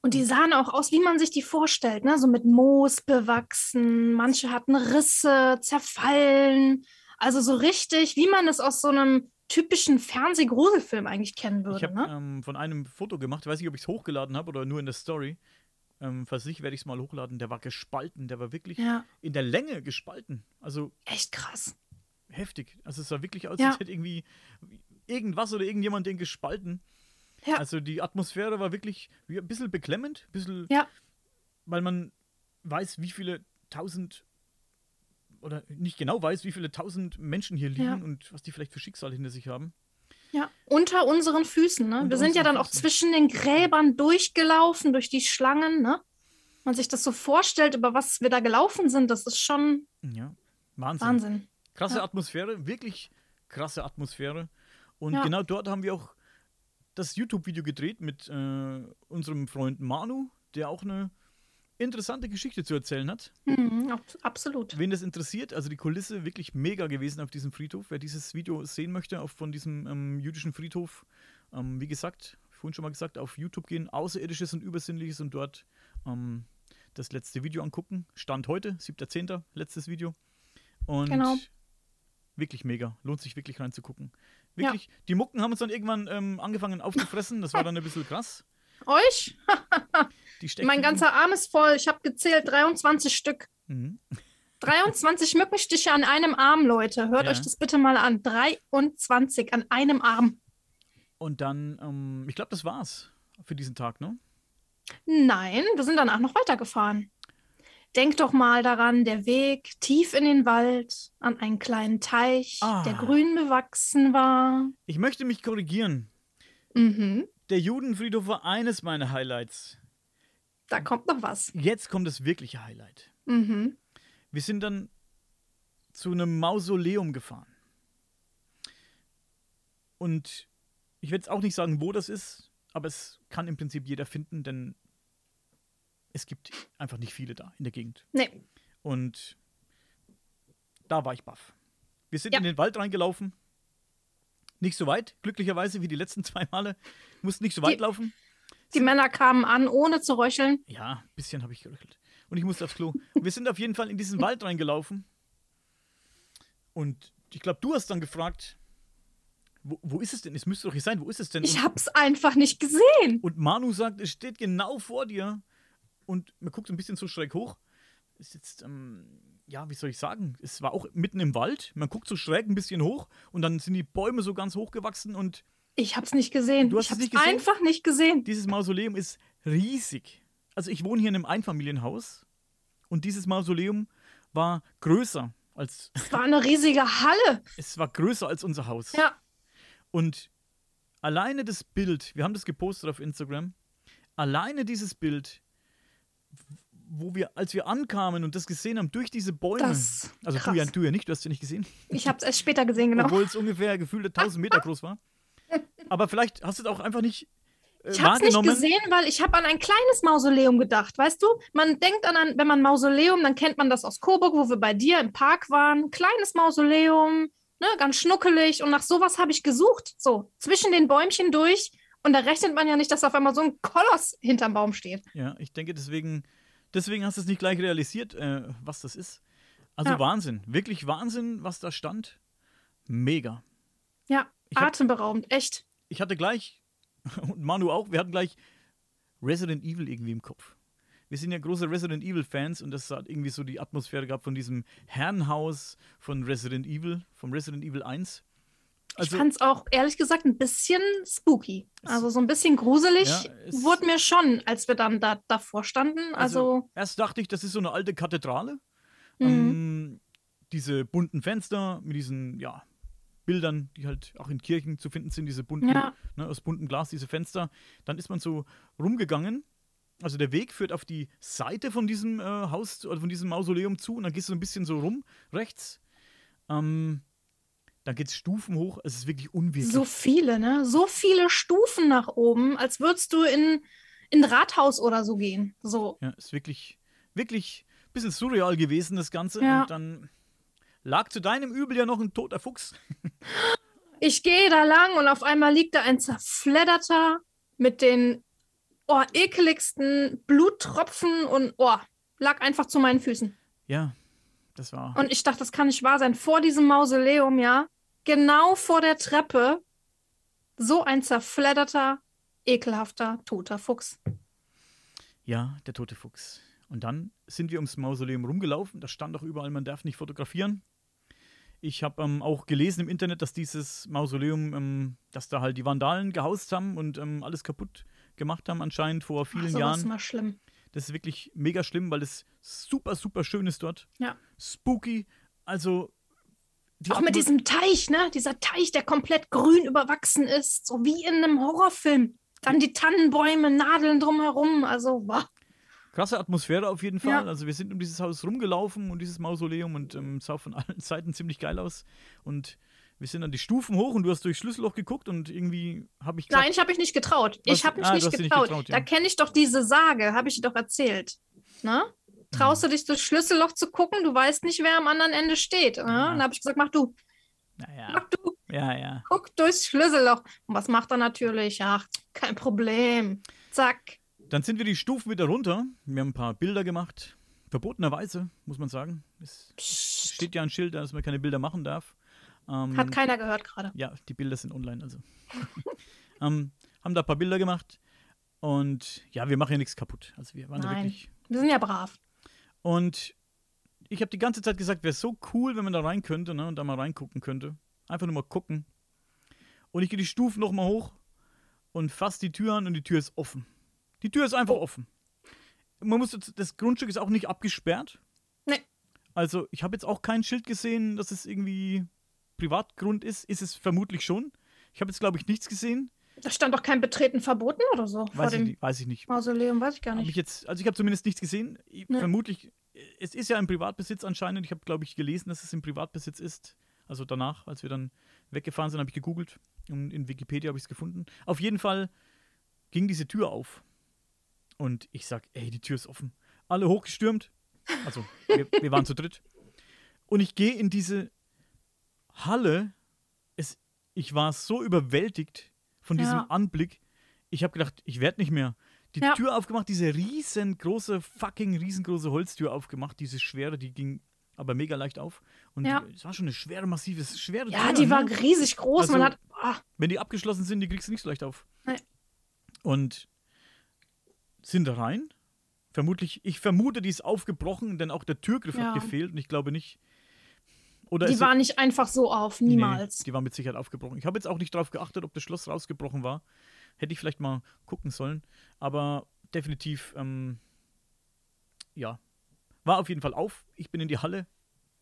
B: Und die sahen auch aus, wie man sich die vorstellt, ne? So mit Moos bewachsen, manche hatten Risse, zerfallen. Also so richtig, wie man es aus so einem typischen Fernsehgruselfilm eigentlich kennen würde.
A: Ich habe
B: ne?
A: ähm, von einem Foto gemacht, weiß nicht, ob ich es hochgeladen habe oder nur in der Story. Ähm, falls nicht, werde ich es mal hochladen. Der war gespalten, der war wirklich
B: ja,
A: in der Länge gespalten. Also
B: echt krass.
A: heftig. Also es sah wirklich aus,
B: Ja.
A: als hätte irgendwie irgendwas oder irgendjemand den gespalten.
B: Ja.
A: Also die Atmosphäre war wirklich ein bisschen beklemmend, ein bisschen,
B: Ja.
A: weil man weiß, wie viele tausend oder nicht genau weiß, wie viele tausend Menschen hier liegen
B: Ja.
A: und was die vielleicht für Schicksal hinter sich haben.
B: Ja, unter unseren Füßen. Ne?
A: Unter
B: Wir sind ja dann auch
A: Füßen.
B: zwischen den Gräbern durchgelaufen, durch die Schlangen. Ne? Man sich das so vorstellt, über was wir da gelaufen sind, das ist schon
A: Ja, Wahnsinn.
B: Wahnsinn.
A: Krasse
B: Ja.
A: Atmosphäre, wirklich krasse Atmosphäre. Und
B: Ja.
A: genau dort haben wir auch das YouTube-Video gedreht mit äh, unserem Freund Manu, der auch eine interessante Geschichte zu erzählen hat.
B: Mhm, ab absolut.
A: Wen das interessiert, also die Kulisse wirklich mega gewesen auf diesem Friedhof. Wer dieses Video sehen möchte, auf, von diesem ähm, jüdischen Friedhof, ähm, wie gesagt, vorhin schon mal gesagt, auf YouTube gehen, Außerirdisches und Übersinnliches und dort ähm, das letzte Video angucken. Stand heute, 7.10., letztes Video. Und
B: Genau.
A: wirklich mega. Lohnt sich wirklich reinzugucken. Wirklich, die Mucken haben uns dann irgendwann ähm, angefangen aufzufressen. Das war dann ein bisschen krass.
B: Euch? Mein ganzer Arm ist voll. Ich habe gezählt 23 Stück.
A: Mhm.
B: 23 Mückenstiche an einem Arm, Leute. Hört
A: Ja.
B: euch das bitte mal an. 23 an einem Arm.
A: Und dann, ähm, ich glaube, das war's für diesen Tag, ne?
B: Nein, wir sind danach noch weitergefahren. Denk doch mal daran, der Weg tief in den Wald, an einen kleinen Teich,
A: Ah.
B: der grün bewachsen war.
A: Ich möchte mich korrigieren.
B: Mhm.
A: Der Judenfriedhof war eines meiner Highlights.
B: Da kommt noch was.
A: Jetzt kommt das wirkliche Highlight.
B: Mhm.
A: Wir sind dann zu einem Mausoleum gefahren. Und ich werde jetzt auch nicht sagen, wo das ist, aber es kann im Prinzip jeder finden, denn es gibt einfach nicht viele da in der Gegend.
B: Nee,
A: Und da war ich baff. Wir sind
B: Ja.
A: in den Wald reingelaufen. Nicht so weit, glücklicherweise, wie die letzten zwei Male. Mussten nicht so
B: Die-
A: weit laufen.
B: die Männer kamen an, ohne zu röcheln.
A: Ja, ein bisschen habe ich geröchelt. Und ich musste aufs Klo. Und wir sind auf jeden Fall in diesen Wald reingelaufen. Und ich glaube, du hast dann gefragt, wo, wo ist es denn? Es müsste doch hier sein, wo ist es denn?
B: Ich
A: und,
B: hab's einfach nicht gesehen.
A: und Manu sagt, es steht genau vor dir. Und man guckt ein bisschen so schräg hoch. Ist jetzt, ähm, ja, wie soll ich sagen? Es war auch mitten im Wald. Man guckt so schräg ein bisschen hoch und dann sind die Bäume so ganz hoch gewachsen und
B: Ich hab's nicht gesehen.
A: Du hast
B: ich
A: es
B: hab's
A: nicht gesehen?
B: einfach nicht gesehen.
A: dieses Mausoleum ist riesig. Also ich wohne hier in einem Einfamilienhaus und dieses Mausoleum war größer als
B: Es war eine riesige Halle.
A: es war größer als unser Haus.
B: Ja.
A: Und alleine das Bild, wir haben das gepostet auf Instagram, alleine dieses Bild, wo wir, als wir ankamen und das gesehen haben, durch diese Bäume.
B: Das
A: also
B: krass.
A: du ja, du ja nicht, du hast ja nicht gesehen,
B: Ich hab's erst später gesehen, genau.
A: obwohl es ungefähr gefühlte 1000 Meter groß war. Aber vielleicht hast du es auch einfach nicht äh,
B: Ich hab's nicht
A: wahrgenommen.
B: gesehen, weil ich habe an ein kleines Mausoleum gedacht. Weißt du, man denkt an ein, wenn man Mausoleum, dann kennt man das aus Coburg, wo wir bei dir im Park waren. Kleines Mausoleum, ne, ganz schnuckelig. Und nach sowas habe ich gesucht. So, zwischen den Bäumchen durch. Und da rechnet man ja nicht, dass auf einmal so ein Koloss hinterm Baum steht.
A: Ja, ich denke, deswegen, deswegen hast du es nicht gleich realisiert, äh, was das ist. Also
B: Ja.
A: Wahnsinn, wirklich Wahnsinn, was da stand. Mega.
B: Ja,
A: Ich hab-
B: atemberaubend, echt.
A: Ich hatte gleich, und Manu auch, wir hatten gleich Resident Evil irgendwie im Kopf. Wir sind ja große Resident Evil-Fans und das hat irgendwie so die Atmosphäre gehabt von diesem Herrenhaus von Resident Evil, vom Resident Evil 1. Also,
B: ich fand es auch, ehrlich gesagt, ein bisschen spooky. Also so ein bisschen gruselig
A: Ja,
B: wurde mir schon, als wir dann da davor standen. Also,
A: erst dachte ich, das ist so eine alte Kathedrale.
B: mhm.
A: Ähm, diese bunten Fenster mit diesen, ja, Bildern, die halt auch in Kirchen zu finden sind, diese bunten,
B: Ja.
A: ne, aus buntem Glas, diese Fenster. Dann ist man so rumgegangen. Also der Weg führt auf die Seite von diesem äh, Haus oder von diesem Mausoleum zu und dann gehst du so ein bisschen so rum, rechts. Ähm, dann geht es Stufen hoch. Es ist wirklich unwirklich.
B: so viele, ne? So viele Stufen nach oben, als würdest du in, in ein Rathaus oder so gehen. So.
A: Ja, ist wirklich, wirklich ein bisschen surreal gewesen, das Ganze.
B: Ja.
A: Und dann lag zu deinem Übel ja noch ein toter Fuchs.
B: Ich gehe da lang und auf einmal liegt da ein zerfledderter mit den oh, ekeligsten Bluttropfen und oh, lag einfach zu meinen Füßen.
A: Ja, das war.
B: Und ich dachte, das kann nicht wahr sein. Vor diesem Mausoleum, ja, genau vor der Treppe, so ein zerfledderter, ekelhafter, toter Fuchs.
A: Ja, der tote Fuchs. Und dann sind wir ums Mausoleum rumgelaufen. Da stand auch überall, man darf nicht fotografieren. Ich habe ähm, auch gelesen im Internet, dass dieses Mausoleum, ähm, dass da halt die Vandalen gehaust haben und ähm, alles kaputt gemacht haben, anscheinend vor vielen
B: Ach,
A: Jahren.
B: ist mal schlimm.
A: Das ist wirklich mega schlimm, weil es super, super schön ist dort.
B: Ja.
A: Spooky. Also.
B: Auch mit diesem Teich, ne? Dieser Teich, der komplett grün überwachsen ist, so wie in einem Horrorfilm. Dann die Tannenbäume, Nadeln drumherum. Also, wow.
A: Krasse Atmosphäre auf jeden Fall.
B: Ja.
A: Also wir sind um dieses Haus rumgelaufen und dieses Mausoleum und ähm, es sah von allen Seiten ziemlich geil aus. Und wir sind dann die Stufen hoch und du hast durchs Schlüsselloch geguckt und irgendwie habe ich gesagt,
B: Nein, ich habe mich nicht getraut.
A: Was?
B: Ich habe mich
A: Ah,
B: nicht
A: dich nicht
B: getraut.
A: getraut,
B: Da
A: ja.
B: kenne ich doch diese Sage, habe ich dir doch erzählt. Ne? Traust du dich durchs Schlüsselloch zu gucken? Du weißt nicht, wer am anderen Ende steht. Ne?
A: Ja.
B: Dann habe ich gesagt, mach du,
A: naja,
B: mach du,
A: ja, ja.
B: guck durchs Schlüsselloch. Und was macht er natürlich? Ach, kein Problem. Zack.
A: Dann sind wir die Stufen wieder runter. Wir haben ein paar Bilder gemacht. Verbotenerweise, muss man sagen. Es
B: Psst.
A: steht ja ein Schild, dass man keine Bilder machen darf. Ähm,
B: Hat keiner gehört gerade.
A: Ja, die Bilder sind online, also. ähm, haben da ein paar Bilder gemacht und ja, wir machen ja nichts kaputt. Also wir waren da
B: Nein.
A: wirklich.
B: Wir sind ja brav.
A: Und ich habe die ganze Zeit gesagt, wäre so cool, wenn man da rein könnte ne, und da mal reingucken könnte. Einfach nur mal gucken. Und ich gehe die Stufen noch mal hoch und fasse die Tür an und die Tür ist offen. Die Tür ist einfach offen. Man muss jetzt, das Grundstück ist auch nicht abgesperrt.
B: Nee.
A: Also ich habe jetzt auch kein Schild gesehen, dass es irgendwie Privatgrund ist. Ist es vermutlich schon. Ich habe jetzt, glaube ich, nichts gesehen.
B: Da stand doch kein Betreten verboten oder so vor
A: Weiß ich,
B: dem
A: nicht, weiß ich nicht.
B: Mausoleum, weiß ich gar
A: Hab ich
B: nicht.
A: jetzt, also ich habe zumindest nichts gesehen.
B: Nee.
A: Vermutlich, es ist ja im Privatbesitz anscheinend. Ich habe, glaube ich, gelesen, dass es im Privatbesitz ist. Also danach, als wir dann weggefahren sind, habe ich gegoogelt und in Wikipedia habe ich es gefunden. Auf jeden Fall ging diese Tür auf. Und ich sag, ey, die Tür ist offen. Alle hochgestürmt. Also, wir, wir waren zu dritt. Und ich gehe in diese Halle. Es, ich war so überwältigt von diesem
B: Ja.
A: Anblick. Ich habe gedacht, ich werde nicht mehr. Die
B: Ja.
A: Tür aufgemacht, diese riesengroße, fucking riesengroße Holztür aufgemacht, diese schwere, die ging aber mega leicht auf. Und
B: Ja.
A: es war schon eine schwere, massive, schwere
B: Ja,
A: Tür.
B: die
A: ne?
B: war riesig groß. Man
A: Also-
B: hat. Ah,
A: Wenn die abgeschlossen sind, die kriegst du nicht so leicht auf.
B: Nee.
A: Und sind da rein. Vermutlich, ich vermute, die ist aufgebrochen, denn auch der Türgriff
B: Ja.
A: hat gefehlt und ich glaube nicht. Oder
B: die war nicht einfach so auf,
A: Nee,
B: niemals.
A: die war mit Sicherheit aufgebrochen. Ich habe jetzt auch nicht darauf geachtet, ob das Schloss rausgebrochen war. Hätte ich vielleicht mal gucken sollen. Aber definitiv, ähm, ja. War auf jeden Fall auf. Ich bin in die Halle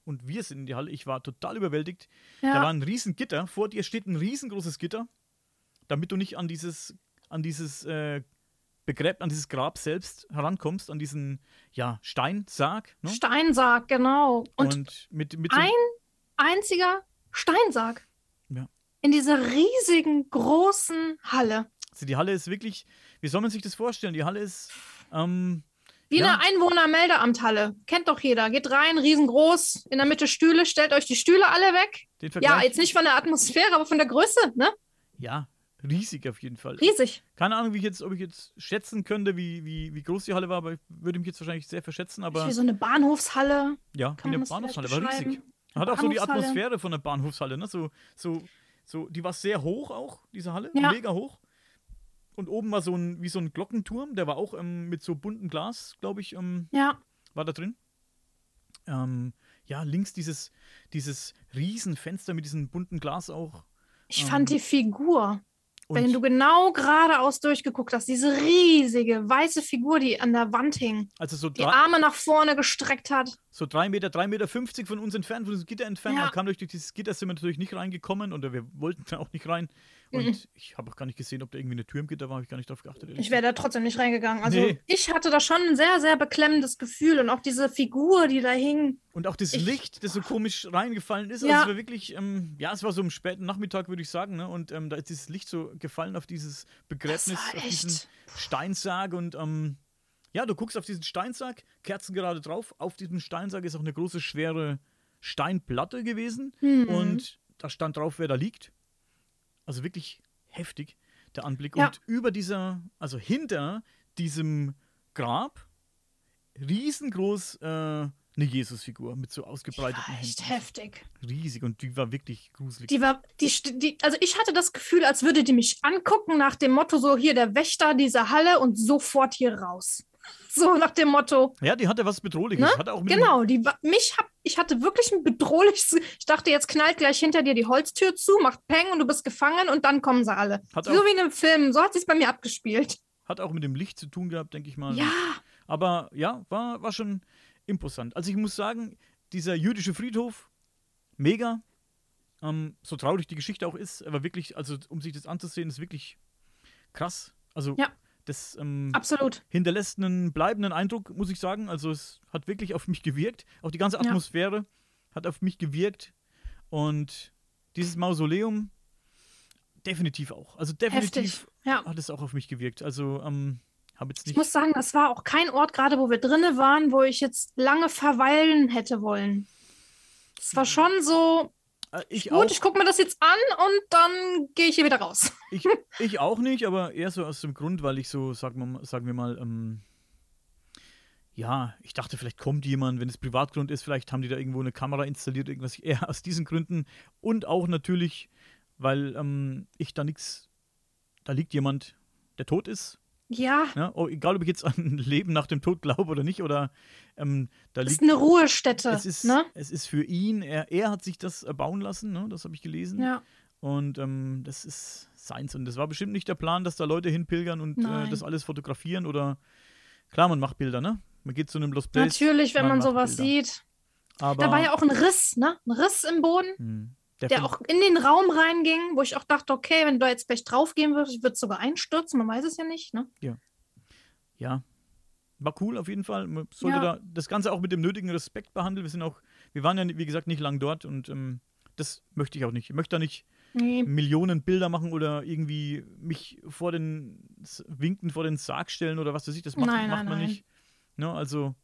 A: und wir sind in die Halle. Ich war total überwältigt.
B: Ja.
A: Da war ein riesen Gitter. Vor dir steht ein riesengroßes Gitter, damit du nicht an dieses, an dieses äh, Begräb, an dieses Grab selbst herankommst, an diesen, ja, Steinsarg. Ne?
B: Steinsarg, genau. Und,
A: Und mit, mit so,
B: ein einziger Steinsarg.
A: Ja.
B: In dieser riesigen, großen Halle.
A: also die Halle ist wirklich, wie soll man sich das vorstellen? Die Halle ist, ähm,
B: Wie
A: Ja.
B: eine Einwohnermeldeamthalle. Kennt doch jeder. Geht rein, riesengroß, in der Mitte Stühle, stellt euch die Stühle alle weg. Ja, jetzt nicht von der Atmosphäre, aber von der Größe, ne?
A: Ja, riesig auf jeden Fall.
B: Riesig.
A: Keine Ahnung, wie ich jetzt, ob ich jetzt schätzen könnte, wie, wie, wie groß die Halle war, aber ich würde mich jetzt wahrscheinlich sehr verschätzen, aber
B: Wie so eine Bahnhofshalle.
A: ja,
B: Kann
A: eine Bahnhofshalle, war riesig. Hat auch so die. Atmosphäre von einer Bahnhofshalle, ne? So, so, so, die war sehr hoch auch, diese Halle,
B: Ja.
A: mega hoch. Und oben war so ein, wie so ein Glockenturm, der war auch ähm, mit so buntem Glas, glaube ich, ähm,
B: Ja.
A: war da drin. Ähm, ja, links dieses, dieses Riesenfenster mit diesem bunten Glas auch.
B: Ich
A: Ähm,
B: fand die Figur, wenn du genau geradeaus durchgeguckt hast, diese riesige weiße Figur, die an der Wand hing,
A: also so
B: die Arme nach vorne gestreckt hat.
A: So drei Meter, drei Meter fünfzig von uns entfernt, von diesem Gitter entfernt.
B: Ja.
A: Man kam durch dieses Gitter, sind wir natürlich nicht reingekommen oder wir wollten da auch nicht rein. Und
B: Mhm.
A: ich habe auch gar nicht gesehen, ob da irgendwie eine Tür im Gitter war, habe ich gar nicht drauf geachtet.
B: Ich wäre da trotzdem nicht reingegangen. Also
A: Nee.
B: ich hatte da schon ein sehr, sehr beklemmendes Gefühl und auch diese Figur, die da hing.
A: Und auch das
B: Ich-
A: Licht, das so komisch reingefallen ist.
B: Ja.
A: Also es war wirklich, ähm, ja, es war so am späten Nachmittag, würde ich sagen. Ne? Und ähm, da ist dieses Licht so gefallen auf dieses Begräbnis, auf diesen Steinsarg. Und ähm, ja, du guckst auf diesen Steinsarg, Kerzen gerade drauf. Auf diesem Steinsarg ist auch eine große, schwere Steinplatte gewesen.
B: Hm.
A: Und da stand drauf, wer da liegt. Also wirklich heftig, der Anblick.
B: Ja.
A: Und über dieser, also hinter diesem Grab, riesengroß äh, eine Jesusfigur mit so
B: Die
A: ausgebreiteten
B: war echt
A: Händen.
B: heftig.
A: Riesig und die war wirklich gruselig.
B: Die war, die, die, also ich hatte das Gefühl, als würde die mich angucken nach dem Motto, so hier der Wächter dieser Halle und sofort hier raus. So nach dem Motto,
A: ja, die hatte was Bedrohliches.
B: Ne?
A: Hatte
B: genau, die mich hab, ich hatte wirklich ein bedrohliches, ich dachte, jetzt knallt gleich hinter dir die Holztür zu, macht Peng und du bist gefangen und dann kommen sie alle.
A: Hat
B: so
A: auch-
B: wie in einem Film, so hat sich's bei mir abgespielt.
A: Hat auch mit dem Licht zu tun gehabt, denke ich mal.
B: Ja,
A: Aber ja, war, war schon imposant. Also ich muss sagen, dieser jüdische Friedhof, mega. Ähm, so traurig die Geschichte auch ist, aber wirklich, also um sich das anzusehen, ist wirklich krass. Also
B: Ja.
A: Das ähm, hinterlässt einen bleibenden Eindruck, muss ich sagen. Also es hat wirklich auf mich gewirkt. Auch die ganze
B: Ja.
A: Atmosphäre hat auf mich gewirkt. Und dieses Mausoleum definitiv auch. Also definitiv.
B: Ja.
A: hat es auch auf mich gewirkt. Also ähm, habe jetzt
B: Ich
A: nicht.
B: muss sagen, das war auch kein Ort, gerade wo wir drinnen waren, wo ich jetzt lange verweilen hätte wollen. Es war schon so,
A: ich
B: gut,
A: auch.
B: ich gucke mir das jetzt an und dann gehe ich hier wieder raus.
A: Ich, ich auch nicht, aber eher so aus dem Grund, weil ich so, sagen wir, mal- sagen wir mal, ähm, ja, ich dachte, vielleicht kommt jemand, wenn es Privatgrund ist, vielleicht haben die da irgendwo eine Kamera installiert, irgendwas. Eher aus diesen Gründen. Und auch natürlich, weil ähm, ich da nichts, da liegt jemand, der tot ist.
B: Ja,
A: Ne? Oh, egal, ob ich jetzt an Leben nach dem Tod glaube oder nicht, oder ähm, da liegt.
B: ist eine Ruhestätte.
A: Es ist,
B: ne?
A: es ist für ihn, er, er hat sich das bauen lassen, ne? das habe ich gelesen.
B: Ja,
A: Und ähm, das ist seins. Und das war bestimmt nicht der Plan, dass da Leute hinpilgern und äh, das alles fotografieren oder. Klar, man macht Bilder, ne? Man geht zu einem Lost Place.
B: natürlich, wenn man,
A: macht
B: sowas
A: Bilder.
B: sieht.
A: Aber
B: Da war ja auch ein Riss, ne? Ein Riss im Boden,
A: hm, der,
B: der auch in den Raum reinging, wo ich auch dachte, okay, wenn du da jetzt gleich drauf gehen würdest, ich würde sogar einstürzen, man weiß es ja nicht, ne?
A: Ja. War cool auf jeden Fall. Man sollte
B: Ja.
A: da das Ganze auch mit dem nötigen Respekt behandeln. Wir sind auch, wir waren ja, wie gesagt, nicht lang dort und ähm, das möchte ich auch nicht. Ich möchte da nicht
B: Nee.
A: Millionen Bilder machen oder irgendwie mich vor den Winken vor den Sarg stellen oder was weiß ich. Das macht,
B: Nein,
A: macht
B: nein,
A: man
B: nein.
A: nicht. Ne, also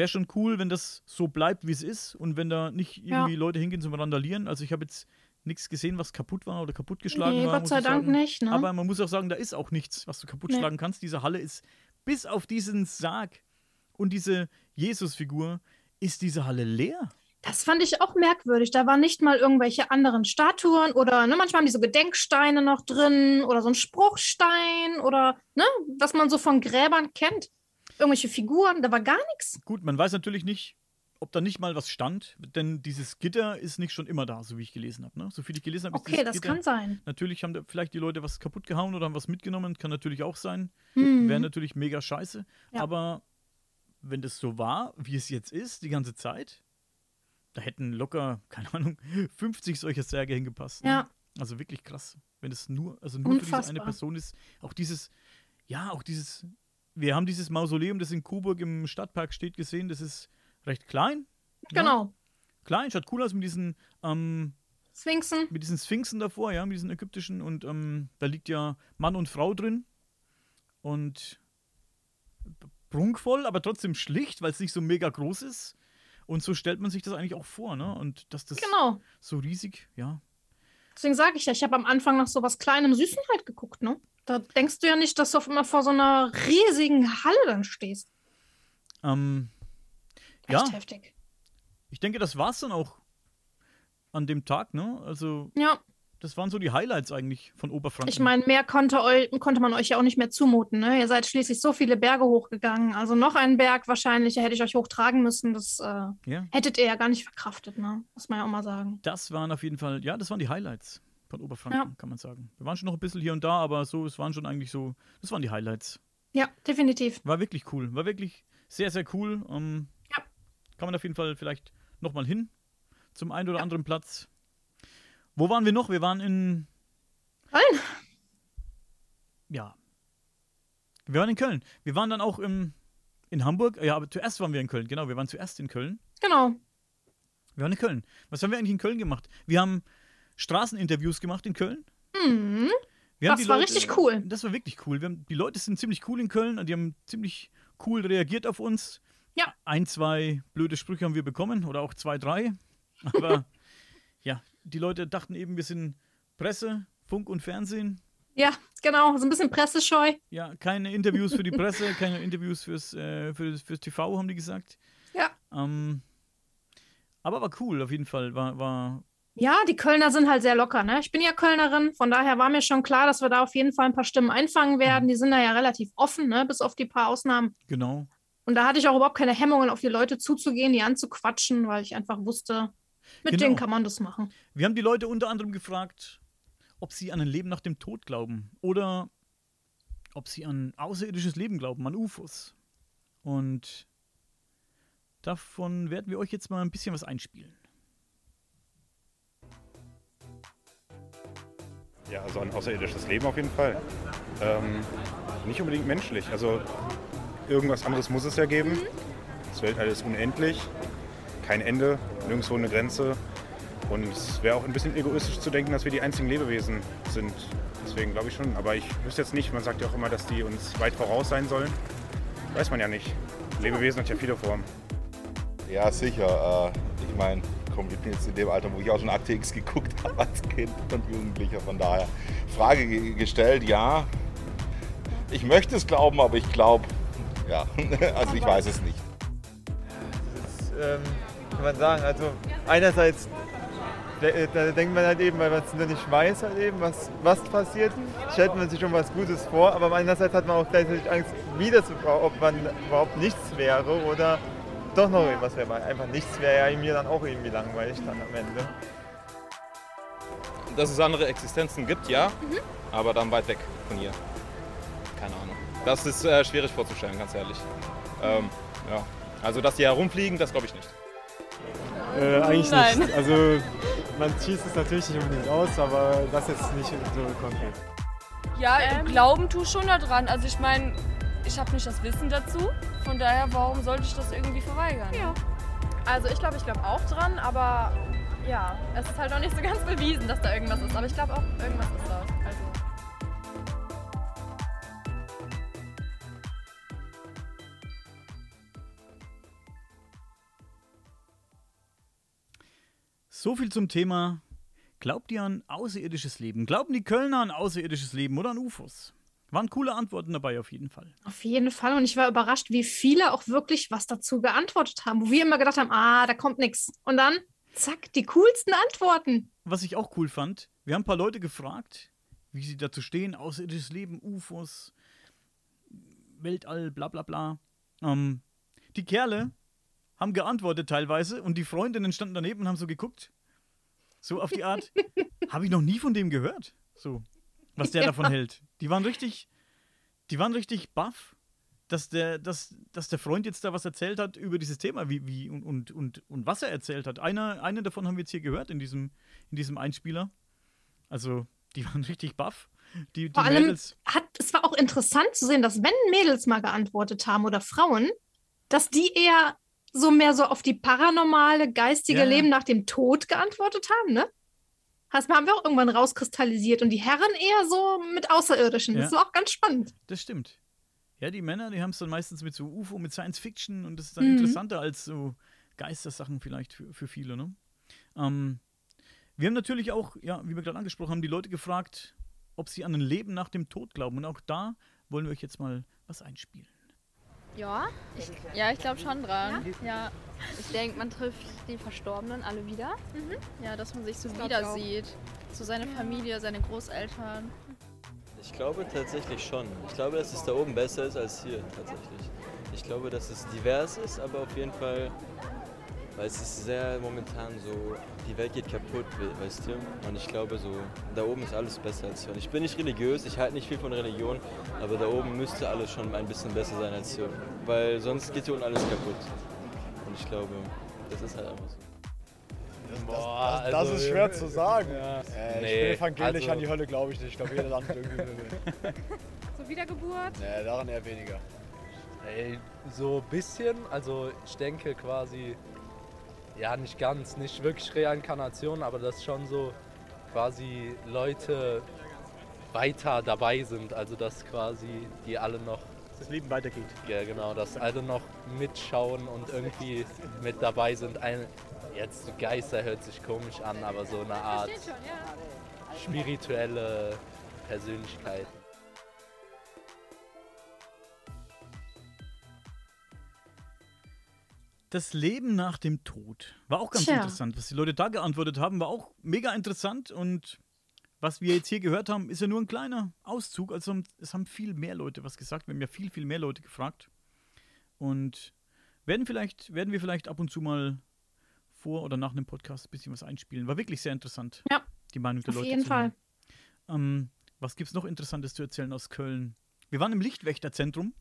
A: wäre schon cool, wenn das so bleibt, wie es ist und wenn da nicht
B: Ja.
A: irgendwie Leute hingehen zum Randalieren. Also ich habe jetzt nichts gesehen, was kaputt war oder kaputtgeschlagen
B: Nee,
A: war.
B: Gott sei Dank
A: sagen.
B: nicht, ne?
A: Aber man muss auch sagen, da ist auch nichts, was du kaputt
B: Nee.
A: schlagen kannst. Diese Halle ist bis auf diesen Sarg und diese Jesusfigur ist diese Halle leer.
B: Das fand ich auch merkwürdig. Da waren nicht mal irgendwelche anderen Statuen oder ne, manchmal haben die so Gedenksteine noch drin oder so ein Spruchstein oder ne, was man so von Gräbern kennt. Irgendwelche Figuren, da war gar nichts.
A: Gut, man weiß natürlich nicht, ob da nicht mal was stand, denn dieses Gitter ist nicht schon immer da, so wie ich gelesen habe. Ne? So viel ich gelesen habe,
B: Okay, das
A: Gitter.
B: kann sein.
A: Natürlich haben da vielleicht die Leute was kaputt gehauen oder haben was mitgenommen, kann natürlich auch sein.
B: Hm.
A: Wäre natürlich mega scheiße.
B: Ja.
A: Aber wenn das so war, wie es jetzt ist, die ganze Zeit, da hätten locker, keine Ahnung, 50 solcher Särge hingepasst. Ne?
B: Ja.
A: Also wirklich krass. Wenn es nur, also nur für diese eine. Person ist, auch dieses, ja, auch dieses, wir haben dieses Mausoleum, das in Coburg im Stadtpark steht, gesehen, das ist recht klein. Ja,
B: Genau.
A: klein, schaut cool aus mit diesen, ähm,
B: Sphinxen.
A: mit diesen Sphinxen davor, ja, mit diesen ägyptischen und ähm, da liegt ja Mann und Frau drin und prunkvoll, aber trotzdem schlicht, weil es nicht so mega groß ist. Und so stellt man sich das eigentlich auch vor, ne? Und dass das
B: Genau.
A: so riesig, ja.
B: Deswegen sage ich ja, ich habe am Anfang nach so was Kleinem, Süßen halt geguckt, ne? Da denkst du ja nicht, dass du auf immer vor so einer riesigen Halle dann stehst.
A: Ähm,
B: Echt
A: ja,
B: heftig.
A: ich denke, das war's dann auch an dem Tag, ne? Also,
B: Ja,
A: das waren so die Highlights eigentlich von Oberfranken.
B: ich meine, mehr konnte, konnte man euch ja auch nicht mehr zumuten, ne? Ihr seid schließlich so viele Berge hochgegangen. Also noch einen Berg wahrscheinlich, da hätte ich euch hochtragen müssen. Das äh,
A: ja,
B: hättet ihr ja gar nicht verkraftet, ne? Muss man ja auch mal sagen.
A: das waren auf jeden Fall, ja, das waren die Highlights von Oberfranken,
B: Ja.
A: kann man sagen. Wir waren schon noch ein bisschen hier und da, aber so, es waren schon eigentlich so, das waren die Highlights.
B: Ja, definitiv.
A: War wirklich cool. War wirklich sehr, sehr cool. Ähm,
B: Ja.
A: Kann man auf jeden Fall vielleicht nochmal hin zum einen oder anderen Platz. Wo waren wir noch? Wir waren in.
B: Köln.
A: Ja. Wir waren in Köln. Wir waren dann auch im, in Hamburg. Ja, aber zuerst waren wir in Köln. Genau, wir waren zuerst in Köln.
B: Genau.
A: Wir waren in Köln. Was haben wir eigentlich in Köln gemacht? Wir haben Straßeninterviews gemacht in Köln.
B: Mhm. Das war
A: Leute-
B: richtig cool.
A: Das war wirklich cool. Haben, die Leute sind ziemlich cool in Köln und die haben ziemlich cool reagiert auf uns.
B: Ja.
A: Ein, zwei blöde Sprüche haben wir bekommen oder auch zwei, drei. Aber ja, die Leute dachten eben, wir sind Presse Funk und Fernsehen.
B: Ja, genau, so ein bisschen pressescheu.
A: Ja, keine Interviews für die Presse, keine Interviews fürs, äh, für, fürs TV, haben die gesagt.
B: Ja.
A: Ähm, aber war cool, auf jeden Fall. War, war
B: Ja, die Kölner sind halt sehr locker, ne? Ich bin ja Kölnerin, von daher war mir schon klar, dass wir da auf jeden Fall ein paar Stimmen einfangen werden. Die sind da ja relativ offen, ne? Bis auf die paar Ausnahmen.
A: genau.
B: Und da hatte ich auch überhaupt keine Hemmungen, auf die Leute zuzugehen, die anzuquatschen, weil ich einfach wusste, mit
A: Genau.
B: denen kann man das machen.
A: Wir haben die Leute unter anderem gefragt, ob sie an ein Leben nach dem Tod glauben oder ob sie an außerirdisches Leben glauben, an UFOs. Und davon werden wir euch jetzt mal ein bisschen was einspielen.
C: Ja, also ein außerirdisches Leben auf jeden Fall. Ähm, nicht unbedingt menschlich. Also irgendwas anderes muss es ja geben. Das Weltall ist unendlich, kein Ende, nirgendwo eine Grenze. Und es wäre auch ein bisschen egoistisch zu denken, dass wir die einzigen Lebewesen sind. Deswegen glaube ich schon. Aber ich wüsste jetzt nicht, man sagt ja auch immer, dass die uns weit voraus sein sollen. Weiß man ja nicht. Lebewesen hat ja viele Formen.
D: Ja, sicher. Äh, ich meine, komm, ich bin jetzt in dem Alter, wo ich auch schon Akte geguckt habe als Kind und Jugendlicher. Von daher, Frage ge- gestellt, ja. Ich möchte es glauben, aber ich glaube, ja. Also ich weiß es nicht.
E: Das ähm, kann man sagen. Also einerseits da denkt man halt eben, weil man es noch nicht weiß, halt eben, was, was passiert, stellt man sich schon was Gutes vor, aber andererseits hat man auch gleichzeitig Angst, zu brauchen, ob man überhaupt nichts wäre oder doch noch irgendwas wäre. Weil einfach nichts wäre ja mir dann auch irgendwie langweilig dann am Ende.
F: Dass es andere Existenzen gibt, ja, aber dann weit weg von hier. Keine Ahnung. Das ist äh, schwierig vorzustellen, ganz ehrlich. Ähm, ja. Also, dass die herumfliegen, das glaube ich nicht.
G: Äh, eigentlich
H: Nein.
G: nicht. Also man schießt es natürlich nicht unbedingt aus, aber das jetzt nicht so konkret.
H: Ja, Glauben tu schon daran. Also ich meine, ich habe nicht das Wissen dazu. Von daher, warum sollte ich das irgendwie verweigern?
I: Ja. Also ich glaube, ich glaube auch dran, aber ja, es ist halt noch nicht so ganz bewiesen, dass da irgendwas ist. Aber ich glaube auch, irgendwas ist da. Also.
A: So viel zum Thema. Glaubt ihr an außerirdisches Leben? Glauben die Kölner an außerirdisches Leben oder an UFOs? Waren coole Antworten dabei auf jeden Fall.
B: Auf jeden Fall. Und ich war überrascht, wie viele auch wirklich was dazu geantwortet haben, wo wir immer gedacht haben, ah, da kommt nichts. Und dann, zack, die coolsten Antworten.
A: Was ich auch cool fand, wir haben ein paar Leute gefragt, wie sie dazu stehen, außerirdisches Leben, UFOs, Weltall, bla bla bla. Ähm, die Kerle haben geantwortet teilweise und die Freundinnen standen daneben und haben so geguckt. So auf die Art, habe ich noch nie von dem gehört. So, was der
B: Ja.
A: davon hält. Die waren richtig, die waren richtig baff, dass der, dass, dass der Freund jetzt da was erzählt hat über dieses Thema, wie, wie und, und, und, und was er erzählt hat. Einer, eine davon haben wir jetzt hier gehört in diesem, in diesem Einspieler. Also, die waren richtig baff. Die, die
B: Vor allem
A: Mädels.
B: hat, es war auch interessant zu sehen, dass wenn Mädels mal geantwortet haben oder Frauen, dass die eher so mehr so auf die paranormale, geistige
A: Ja.
B: Leben nach dem Tod geantwortet haben, ne? Das haben wir auch irgendwann rauskristallisiert und die Herren eher so mit Außerirdischen. Das
A: Ja.
B: war auch ganz spannend.
A: Das stimmt. Ja, die Männer, die haben es dann meistens mit so UFO, mit Science Fiction und das ist dann
B: Mhm.
A: interessanter als so Geistersachen vielleicht für, für viele, ne? Ähm, wir haben natürlich auch, ja, wie wir gerade angesprochen haben, die Leute gefragt, ob sie an ein Leben nach dem Tod glauben. Und auch da wollen wir euch jetzt mal was einspielen.
I: Ja, ich, ja, ich glaube schon dran. Ja? Ich denke, man trifft die Verstorbenen alle wieder. Ja, dass man sich so wieder sieht. So seine Familie, seine Großeltern.
J: Ich glaube tatsächlich schon. Ich glaube, dass es da oben besser ist als hier tatsächlich. Ich glaube, dass es divers ist, aber auf jeden Fall, weil es ist sehr momentan so, die Welt geht kaputt, we- weißt du? Und ich glaube so, da oben ist alles besser als hier. Und ich bin nicht religiös, ich halte nicht viel von Religion, aber da oben müsste alles schon ein bisschen besser sein als hier. Weil sonst geht hier unten alles kaputt. Und ich glaube, das ist halt einfach so.
K: Boah, das, das ist schwer zu sagen. Äh, ich
J: Nee,
K: bin evangelisch
J: also-
K: an die Hölle, glaube ich nicht. Ich glaube, jeder landet irgendwie in.
I: So Wiedergeburt.
K: Nee, daran eher weniger.
L: Ey, so ein bisschen, also ich denke quasi, ja nicht ganz, nicht wirklich Reinkarnation, aber dass schon so quasi Leute weiter dabei sind, also dass quasi die alle noch,
A: Das Leben weitergeht.
L: ja genau, dass alle noch mitschauen und irgendwie mit dabei sind. Ein, jetzt Geister hört sich komisch an, aber so eine Art spirituelle Persönlichkeiten.
A: Das Leben nach dem Tod war auch ganz
B: Tja.
A: interessant. Was die Leute da geantwortet haben, war auch mega interessant. Und was wir jetzt hier gehört haben, ist ja nur ein kleiner Auszug. Also es haben viel mehr Leute was gesagt. Wir haben ja viel, viel mehr Leute gefragt. Und werden, vielleicht, werden wir vielleicht ab und zu mal vor oder nach einem Podcast ein bisschen was einspielen. War wirklich sehr interessant.
B: Ja.
A: Die Meinung der
B: Auf
A: Leute.
B: jeden
A: zu
B: Fall.
A: Ähm, was gibt es noch Interessantes zu erzählen aus Köln? Wir waren im Lichtwächterzentrum.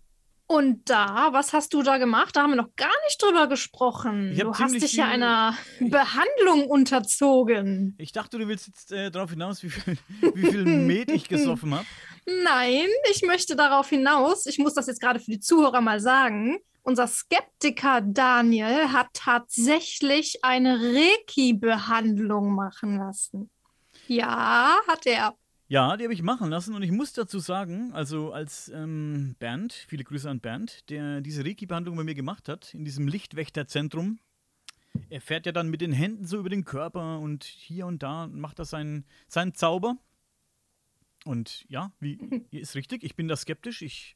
B: Und da, was hast du da gemacht? Da haben wir noch gar nicht drüber gesprochen. Du hast dich ja einer Behandlung unterzogen.
A: Ich dachte, du willst jetzt äh, darauf hinaus, wie viel, wie viel Met ich gesoffen habe.
B: Nein, ich möchte darauf hinaus, ich muss das jetzt gerade für die Zuhörer mal sagen. Unser Skeptiker Daniel hat tatsächlich eine Reiki-Behandlung machen lassen. Ja, hat er.
A: Ja, die habe ich machen lassen und ich muss dazu sagen, also als ähm, Bernd, viele Grüße an Bernd, der diese Reiki-Behandlung bei mir gemacht hat, in diesem Lichtwächterzentrum. Er fährt ja dann mit den Händen so über den Körper und hier und da macht er seinen, seinen Zauber. Und ja, wie ist richtig, ich bin da skeptisch. Ich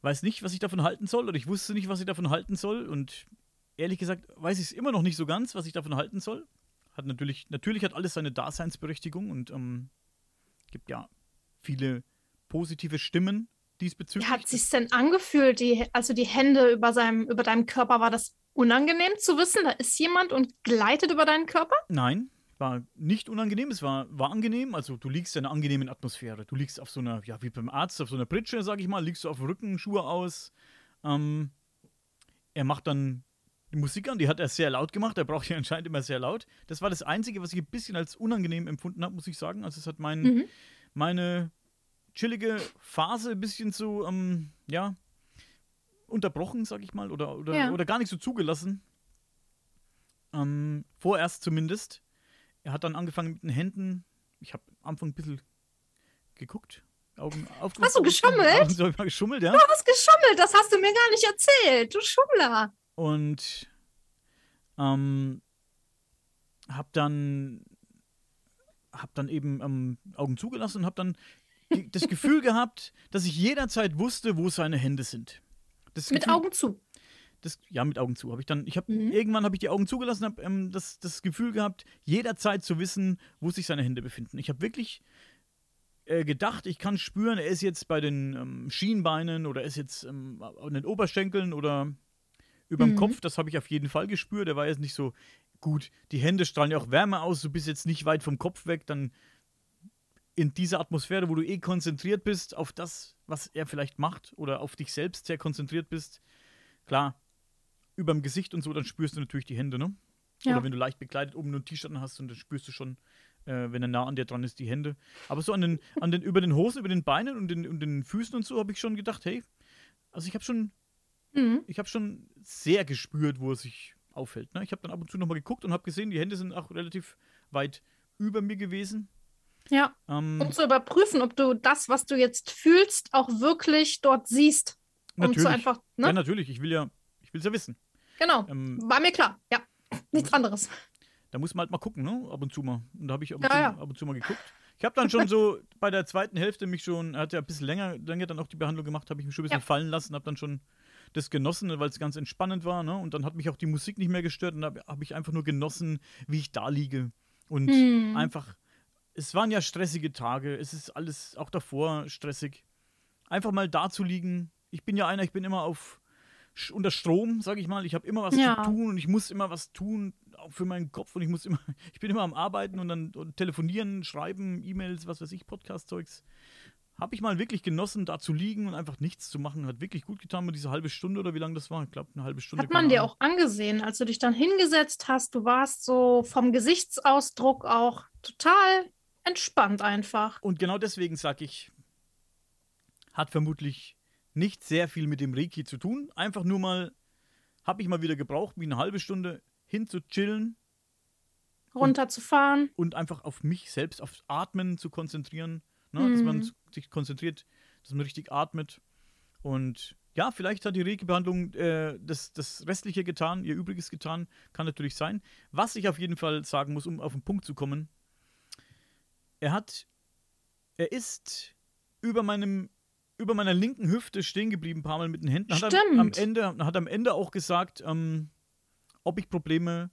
A: weiß nicht, was ich davon halten soll oder ich wusste nicht, was ich davon halten soll und ehrlich gesagt weiß ich es immer noch nicht so ganz, was ich davon halten soll. Hat natürlich, natürlich hat alles seine Daseinsberechtigung und ähm, gibt ja viele positive Stimmen diesbezüglich.
B: Wie hat sich's denn angefühlt, die, also die Hände über, seinem, über deinem Körper? War das unangenehm zu wissen, da ist jemand und gleitet über deinen Körper?
A: Nein, war nicht unangenehm, es war, war angenehm. Also du liegst in einer angenehmen Atmosphäre. Du liegst auf so einer, ja, wie beim Arzt, auf so einer Pritsche, sag ich mal, liegst du auf dem Rücken, Schuhe aus. Ähm, er macht dann die Musik an, die hat er sehr laut gemacht, er braucht ja anscheinend immer sehr laut. Das war das Einzige, was ich ein bisschen als unangenehm empfunden habe, muss ich sagen. Also es hat mein,
B: Mhm.
A: meine chillige Phase ein bisschen so, ähm, ja, unterbrochen, sag ich mal, oder, oder,
B: Ja.
A: oder gar nicht so zugelassen. Ähm, vorerst zumindest. Er hat dann angefangen mit den Händen. Ich habe am Anfang ein bisschen geguckt. Augen aufgemacht.
B: Hast du
A: Augen zu.
B: geschummelt?
A: Zu hab ich mal geschummelt, ja.
B: Du hast geschummelt, das hast du mir gar nicht erzählt, du Schummler.
A: Und ähm, hab dann hab dann eben ähm, Augen zugelassen und hab dann das Gefühl gehabt, dass ich jederzeit wusste, wo seine Hände sind. Das
B: Mit
A: Gefühl-
B: Augen zu.
A: Das, ja, mit Augen zu. Habe ich dann, ich habe
B: Mhm.
A: irgendwann habe ich die Augen zugelassen, habe ähm, das, das Gefühl gehabt, jederzeit zu wissen, wo sich seine Hände befinden. Ich habe wirklich äh, gedacht, ich kann spüren, er ist jetzt bei den ähm, Schienbeinen oder er ist jetzt ähm, an den Oberschenkeln oder überm
B: Mhm.
A: Kopf. Das habe ich auf jeden Fall gespürt. Er war jetzt nicht so gut. Die Hände strahlen ja auch Wärme aus. Du bist jetzt nicht weit vom Kopf weg. Dann in dieser Atmosphäre, wo du eh konzentriert bist auf das, was er vielleicht macht oder auf dich selbst sehr konzentriert bist. Klar, überm Gesicht und so, dann spürst du natürlich die Hände, ne?
B: Ja.
A: Oder wenn du leicht bekleidet oben nur ein T-Shirt hast und dann spürst du schon, äh, wenn er nah an dir dran ist, die Hände. Aber so an den, an den, über den Hosen, über den Beinen und den, und den Füßen und so habe ich schon gedacht, hey, also ich habe schon,
B: Mhm.
A: ich habe schon sehr gespürt, wo er sich aufhält. Ne? Ich habe dann ab und zu nochmal geguckt und habe gesehen, die Hände sind auch relativ weit über mir gewesen.
B: Ja.
A: Ähm,
B: Um zu überprüfen, ob du das, was du jetzt fühlst, auch wirklich dort siehst. Um
A: natürlich.
B: zu einfach, ne?
A: Ja, natürlich. Ich will ja, ich will es ja wissen.
B: Genau.
A: Ähm,
B: War mir klar. Ja. Nichts anderes.
A: Da muss man halt mal gucken, ne? Ab und zu mal. Und da habe ich ab und,
B: Ja,
A: zu,
B: ja.
A: ab und zu mal geguckt. Ich habe dann schon so bei der zweiten Hälfte mich schon, er hat ja ein bisschen länger, länger dann auch die Behandlung gemacht, habe ich mich schon ein bisschen
B: Ja.
A: fallen lassen, habe dann schon das genossen, weil es ganz entspannend war, ne? Und dann hat mich auch die Musik nicht mehr gestört und habe hab ich einfach nur genossen, wie ich da liege. Und
B: Hm.
A: einfach, es waren ja stressige Tage, es ist alles auch davor stressig. Einfach mal da zu liegen. Ich bin ja einer, ich bin immer auf unter Strom, sage ich mal. Ich habe immer was
B: Ja.
A: zu tun und ich muss immer was tun, auch für meinen Kopf und ich muss immer, ich bin immer am Arbeiten und dann und telefonieren, schreiben, E-Mails, was weiß ich, Podcast-Zeugs. Habe ich mal wirklich genossen, da zu liegen und einfach nichts zu machen. Hat wirklich gut getan mit dieser halbe Stunde oder wie lange das war. Ich glaube, eine halbe Stunde.
B: Hat man dir auch angesehen, als du dich dann hingesetzt hast. Du warst so vom Gesichtsausdruck auch total entspannt einfach.
A: Und genau deswegen sage ich, hat vermutlich nicht sehr viel mit dem Reiki zu tun. Einfach nur mal, habe ich mal wieder gebraucht, wie eine halbe Stunde hin zu chillen
B: Runterzufahren.
A: und einfach auf mich selbst, aufs Atmen zu konzentrieren. Ne? Dass man
B: Mhm.
A: sich konzentriert, dass man richtig atmet. Und ja, vielleicht hat die Reiki-Behandlung äh, das, das Restliche getan, ihr Übriges getan, kann natürlich sein. Was ich auf jeden Fall sagen muss, um auf den Punkt zu kommen, er hat, er ist über meinem, über meiner linken Hüfte stehen geblieben, ein paar Mal mit den Händen. Hat er am
B: Stimmt.
A: Ende, hat am Ende auch gesagt, ähm, ob ich Probleme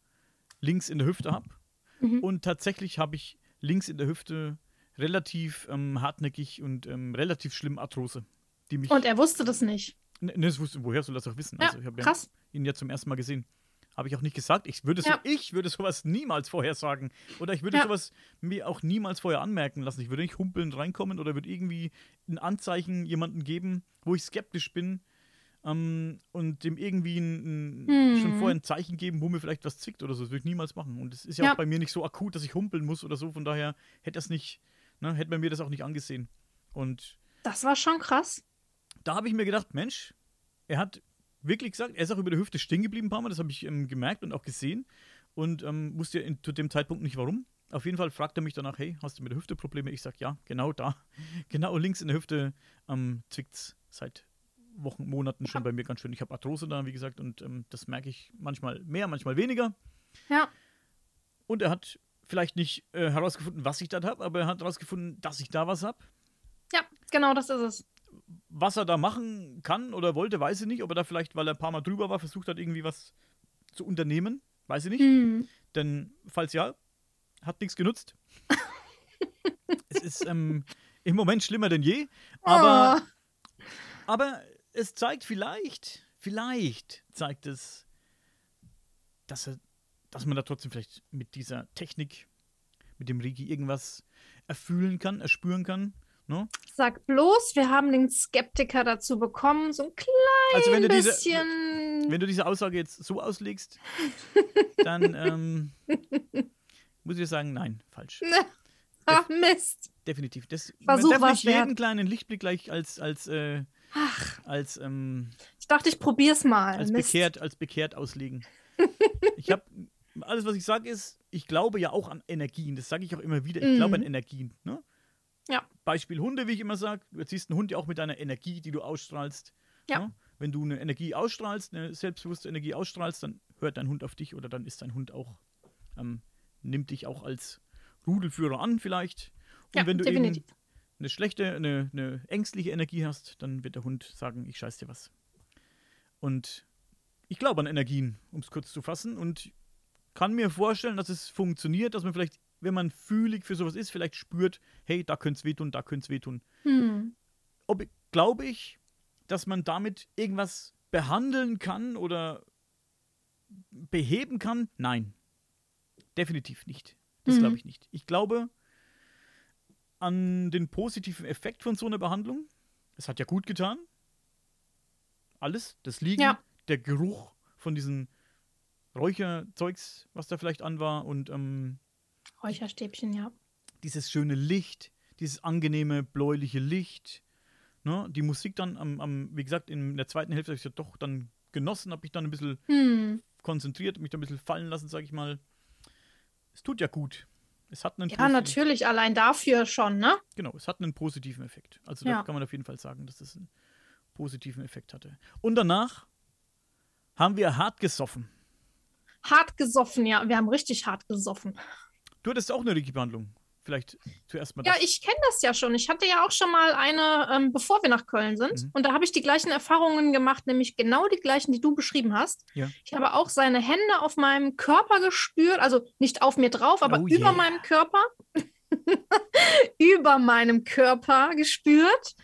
A: links in der Hüfte habe.
B: Mhm.
A: Und tatsächlich habe ich links in der Hüfte relativ ähm, hartnäckig und ähm, relativ schlimm Arthrose. Die mich
B: Und er wusste das nicht.
A: Ne, ne, das wusste, woher soll das auch wissen?
B: Ja,
A: also ich habe. Ja ihn ja zum ersten Mal gesehen. Habe ich auch nicht gesagt. Ich würde, so,
B: Ja.
A: ich würde sowas niemals vorher sagen. Oder ich würde
B: Ja.
A: sowas mir auch niemals vorher anmerken lassen. Ich würde nicht humpelnd reinkommen oder würde irgendwie ein Anzeichen jemandem geben, wo ich skeptisch bin. Ähm, und dem irgendwie ein, ein,
B: Mhm.
A: schon vorher ein Zeichen geben, wo mir vielleicht was zwickt oder so. Das würde ich niemals machen. Und es ist ja,
B: Ja.
A: auch bei mir nicht so akut, dass ich humpeln muss oder so. Von daher hätte das nicht, ne, hätte man mir das auch nicht angesehen. Und
B: Das war schon krass.
A: da habe ich mir gedacht, Mensch, er hat wirklich gesagt, er ist auch über der Hüfte stehen geblieben ein paar Mal, das habe ich ähm, gemerkt und auch gesehen und ähm, wusste in, zu dem Zeitpunkt nicht warum. Auf jeden Fall fragt er mich danach, hey, hast du mit der Hüfte Probleme? Ich sage, ja, genau da, genau links in der Hüfte ähm, zwickt es seit Wochen, Monaten schon bei mir ganz schön. Ich habe Arthrose da, wie gesagt, und ähm, das merke ich manchmal mehr, manchmal weniger.
B: Ja.
A: Und er hat vielleicht nicht äh, herausgefunden, was ich da habe, aber er hat herausgefunden, dass ich da was habe.
B: Ja, genau das ist es.
A: Was er da machen kann oder wollte, weiß ich nicht. Ob er da vielleicht, weil er ein paar Mal drüber war, versucht hat, irgendwie was zu unternehmen. Weiß ich nicht.
B: Mhm.
A: Denn, falls ja, hat nichts genutzt. es ist ähm, im Moment schlimmer denn je. Aber, aber es zeigt vielleicht, vielleicht zeigt es, dass, er, dass man da trotzdem vielleicht mit dieser Technik, mit dem Reiki irgendwas erfühlen kann, erspüren kann. Ne?
B: Sag bloß, wir haben den Skeptiker dazu bekommen, so ein klein
A: Also wenn du diese,
B: bisschen.
A: wenn du diese Aussage jetzt so auslegst, dann ähm, muss ich sagen, nein, falsch.
B: Ach, Mist.
A: Definitiv. Das,
B: Versuch
A: man darf nicht jeden
B: wert.
A: kleinen Lichtblick gleich als als äh, als ähm,
B: Ich dachte, ich probier's mal.
A: als
B: Mist.
A: bekehrt als bekehrt auslegen. ich habe alles, was ich sage, ist, ich glaube ja auch an Energien. Das sage ich auch immer wieder. Ich glaube an
B: Mhm.
A: Energien. Ne?
B: Ja.
A: Beispiel Hunde, wie ich immer sage. Du erziehst einen Hund ja auch mit deiner Energie, die du ausstrahlst.
B: Ja.
A: Ne? Wenn du eine Energie ausstrahlst, eine selbstbewusste Energie ausstrahlst, dann hört dein Hund auf dich oder dann ist dein Hund auch, ähm, nimmt dich auch als Rudelführer an vielleicht. Und
B: Ja,
A: wenn du
B: definitiv.
A: eben eine schlechte, eine, eine ängstliche Energie hast, dann wird der Hund sagen, ich scheiß dir was. Und ich glaube an Energien, um es kurz zu fassen, und kann mir vorstellen, dass es funktioniert, dass man vielleicht, wenn man fühlig für sowas ist, vielleicht spürt, hey, da könnte es wehtun, da könnte es wehtun.
B: Hm.
A: Ob, glaube ich, dass man damit irgendwas behandeln kann oder beheben kann? Nein. Definitiv nicht. Das
B: Mhm.
A: glaube ich nicht. Ich glaube an den positiven Effekt von so einer Behandlung. Es hat ja gut getan. Alles. Das Liegen,
B: Ja.
A: der Geruch von diesen Räucherzeugs, was da vielleicht an war und ähm,
B: Räucherstäbchen, ja.
A: dieses schöne Licht, dieses angenehme bläuliche Licht. Ne? Die Musik dann, am, am, wie gesagt, in der zweiten Hälfte habe ich ja doch dann genossen, habe mich dann ein bisschen
B: Hm.
A: konzentriert, mich da ein bisschen fallen lassen, sage ich mal. Es tut ja gut. Es hat einen
B: Ja, natürlich, allein dafür schon, ne?
A: Genau, es hat einen positiven Effekt. Also
B: Ja.
A: da kann man auf jeden Fall sagen, dass es einen positiven Effekt hatte. Und danach haben wir hart gesoffen.
B: Hart gesoffen, ja. Wir haben richtig hart gesoffen.
A: Du hattest auch eine Reiki-Behandlung. Vielleicht zuerst mal
B: Ja,
A: das.
B: ich kenne das ja schon. Ich hatte ja auch schon mal eine, ähm, bevor wir nach Köln sind.
A: Mhm.
B: Und da habe ich die gleichen Erfahrungen gemacht, nämlich genau die gleichen, die du beschrieben hast.
A: Ja.
B: Ich habe auch seine Hände auf meinem Körper gespürt, also nicht auf mir drauf, aber
A: Oh
B: über
A: yeah.
B: meinem Körper. über meinem Körper gespürt,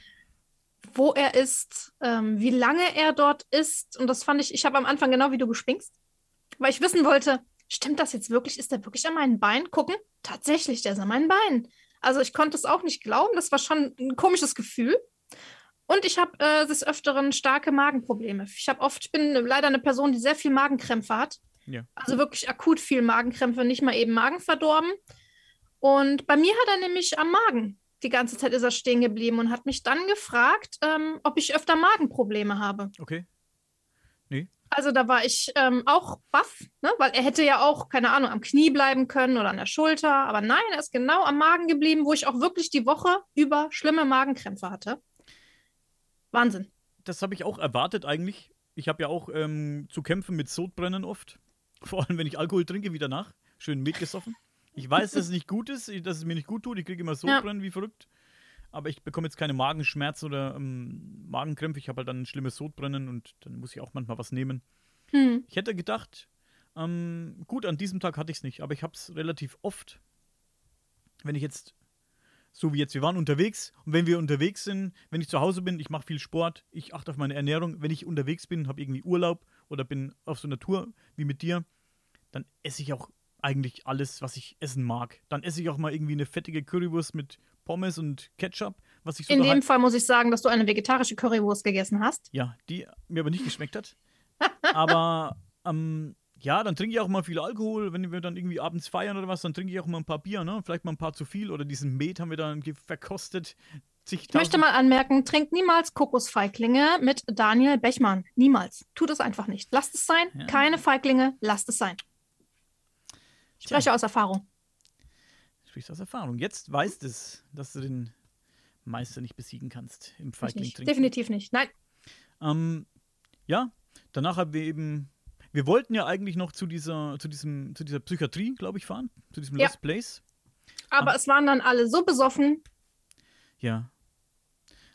B: wo er ist, ähm, wie lange er dort ist. Und das fand ich, ich habe am Anfang genau wie du gespinkst, weil ich wissen wollte, stimmt das jetzt wirklich? Ist der wirklich an meinen Beinen? Gucken, tatsächlich, der ist an meinen Beinen. Also ich konnte es auch nicht glauben, das war schon ein komisches Gefühl. Und ich habe äh, des Öfteren starke Magenprobleme. Ich habe oft, ich bin leider eine Person, die sehr viel Magenkrämpfe hat.
A: Ja.
B: Also wirklich akut viel Magenkrämpfe, nicht mal eben Magen verdorben. Und bei mir hat er nämlich am Magen. Die ganze Zeit ist er stehen geblieben und hat mich dann gefragt, ähm, ob ich öfter Magenprobleme habe.
A: Okay.
B: Also da war ich ähm, auch baff, ne? weil er hätte ja auch, keine Ahnung, am Knie bleiben können oder an der Schulter. Aber nein, er ist genau am Magen geblieben, wo ich auch wirklich die Woche über schlimme Magenkrämpfe hatte. Wahnsinn.
A: Das habe ich auch erwartet eigentlich. Ich habe ja auch ähm, zu kämpfen mit Sodbrennen oft. Vor allem, wenn ich Alkohol trinke, wie danach. Schön mitgesoffen. Ich weiß, dass es nicht gut ist, dass es mir nicht gut tut. Ich kriege immer Sodbrennen wie verrückt. Aber ich bekomme jetzt keine Magenschmerzen oder ähm, Magenkrämpfe. Ich habe halt dann ein schlimmes Sodbrennen und dann muss ich auch manchmal was nehmen.
B: Hm.
A: Ich hätte gedacht, ähm, gut, an diesem Tag hatte ich es nicht, aber ich habe es relativ oft. Wenn ich jetzt, so wie jetzt, wir waren unterwegs und wenn wir unterwegs sind, wenn ich zu Hause bin, ich mache viel Sport, ich achte auf meine Ernährung. Wenn ich unterwegs bin, habe irgendwie Urlaub oder bin auf so einer Tour wie mit dir, dann esse ich auch eigentlich alles, was ich essen mag. Dann esse ich auch mal irgendwie eine fettige Currywurst mit Pommes und Ketchup, was ich so
B: In dem Fall muss ich sagen, dass du eine vegetarische Currywurst gegessen hast.
A: ja, die mir aber nicht geschmeckt hat. aber ähm, ja, dann trinke ich auch mal viel Alkohol, wenn wir dann irgendwie abends feiern oder was, dann trinke ich auch mal ein paar Bier, ne? Vielleicht mal ein paar zu viel oder diesen Met haben wir dann verkostet.
B: Ich möchte mal anmerken, trinkt niemals Kokosfeiglinge mit Daniel Bechmann. Niemals. Tut es einfach nicht. Lasst es sein.
A: Ja.
B: Keine Feiglinge. Lasst es sein. Ich spreche aus Erfahrung.
A: Sprichst aus Erfahrung. Jetzt weißt es, dass du den Meister nicht besiegen kannst im Feigling trinken.
B: Definitiv nicht. Nein.
A: Ähm, ja, danach haben wir eben. Wir wollten ja eigentlich noch zu dieser, zu diesem, zu dieser Psychiatrie, glaube ich, fahren. Zu diesem
B: Ja.
A: Lost Place.
B: Aber es waren dann alle so besoffen.
A: Ja.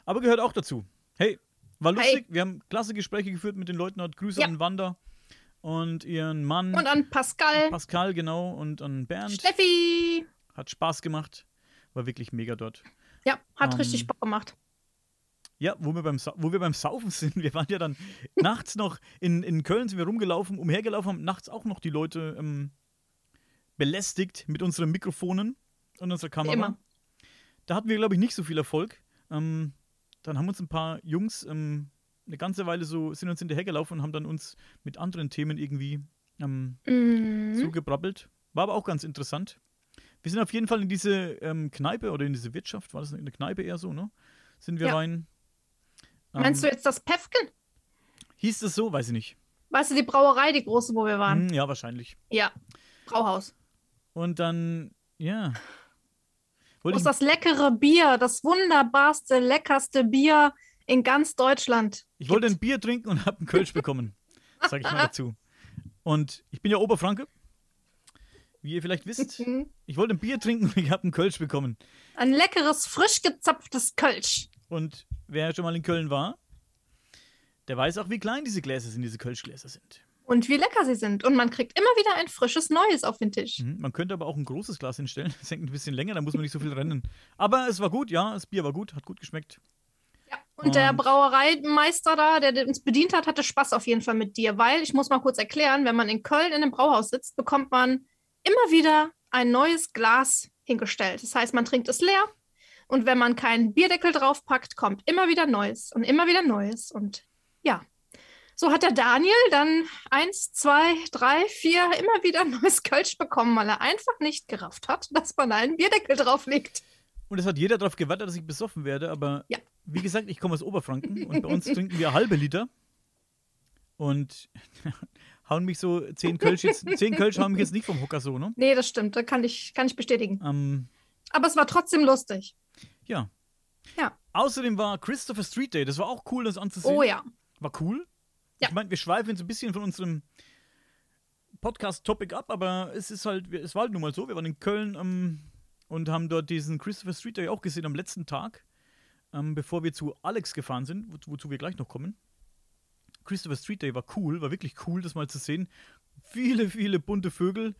A: Aber gehört auch dazu. Hey, war
B: Hey.
A: lustig. Wir haben klasse Gespräche geführt mit den Leuten. Hat Grüße
B: Ja.
A: an Wanda und ihren Mann.
B: Und an Pascal.
A: Pascal, genau. Und an Bernd.
B: Steffi.
A: Hat Spaß gemacht. War wirklich mega dort.
B: Ja, hat
A: Ähm,
B: richtig Bock gemacht.
A: Ja, wo wir beim, Sa wo wir beim Saufen sind. Wir waren ja dann nachts noch in, in Köln, sind wir rumgelaufen, umhergelaufen, haben nachts auch noch die Leute ähm, belästigt mit unseren Mikrofonen und unserer Kamera.
B: immer.
A: Da hatten wir, glaube ich, nicht so viel Erfolg. Ähm, dann haben uns ein paar Jungs ähm, eine ganze Weile so, sind uns hinterhergelaufen und haben dann uns mit anderen Themen irgendwie ähm,
B: Mhm.
A: zugebrabbelt. War aber auch ganz interessant. Wir sind auf jeden Fall in diese ähm, Kneipe oder in diese Wirtschaft, war das eine Kneipe eher so, ne? Sind wir
B: Ja.
A: rein.
B: Meinst du
A: Ähm,
B: jetzt das Pefken?
A: Hieß das so? Weiß ich nicht.
B: Weißt du, die Brauerei, die große, wo wir waren?
A: Hm, ja, wahrscheinlich.
B: Ja. Brauhaus.
A: Und dann, ja.
B: Wo
A: Wollte
B: ist das leckere Bier, das wunderbarste, leckerste Bier in ganz Deutschland?
A: ich wollte ein Bier trinken und habe einen Kölsch bekommen. Sag ich mal dazu. Und ich bin ja Oberfranke. Wie ihr vielleicht wisst.
B: Mhm.
A: Ich wollte ein Bier trinken und ich habe einen Kölsch bekommen.
B: Ein leckeres, frisch gezapftes Kölsch.
A: Und wer schon mal in Köln war, der weiß auch, wie klein diese Gläser sind, diese Kölschgläser sind.
B: Und wie lecker sie sind. Und man kriegt immer wieder ein frisches Neues auf den Tisch.
A: Mhm. Man könnte aber auch ein großes Glas hinstellen. Das hängt ein bisschen länger, da muss man nicht so viel rennen. Aber es war gut, ja, das Bier war gut, hat gut geschmeckt.
B: Und der Brauereimeister da, der uns bedient hat, hatte Spaß auf jeden Fall mit dir, weil ich muss mal kurz erklären, wenn man in Köln in einem Brauhaus sitzt, bekommt man immer wieder ein neues Glas hingestellt. Das heißt, man trinkt es leer und wenn man keinen Bierdeckel draufpackt, kommt immer wieder Neues und immer wieder Neues. Und ja, so hat der Daniel dann eins, zwei, drei, vier immer wieder neues Kölsch bekommen, weil er einfach nicht gerafft hat, dass man einen Bierdeckel drauflegt.
A: Und es hat jeder darauf gewartet, dass ich besoffen werde, aber
B: Ja.
A: wie gesagt, ich komme aus Oberfranken und bei uns trinken wir halbe Liter. Und hauen mich so zehn Kölsch jetzt, zehn Kölsch hauen mich jetzt nicht vom Hocker so, ne?
B: Nee, das stimmt, das kann ich, kann ich bestätigen.
A: Ähm,
B: Aber es war trotzdem lustig.
A: ja.
B: Ja.
A: Außerdem war Christopher Street Day, das war auch cool, das anzusehen.
B: Oh ja.
A: War cool.
B: Ja.
A: Ich meine, wir schweifen jetzt ein bisschen von unserem Podcast-Topic ab, aber es ist halt, es war halt nun mal so, wir waren in Köln ähm, und haben dort diesen Christopher Street Day auch gesehen am letzten Tag, ähm, bevor wir zu Alex gefahren sind, wo, wozu wir gleich noch kommen. Christopher Street Day war cool, war wirklich cool, das mal zu sehen. Viele, viele bunte Vögel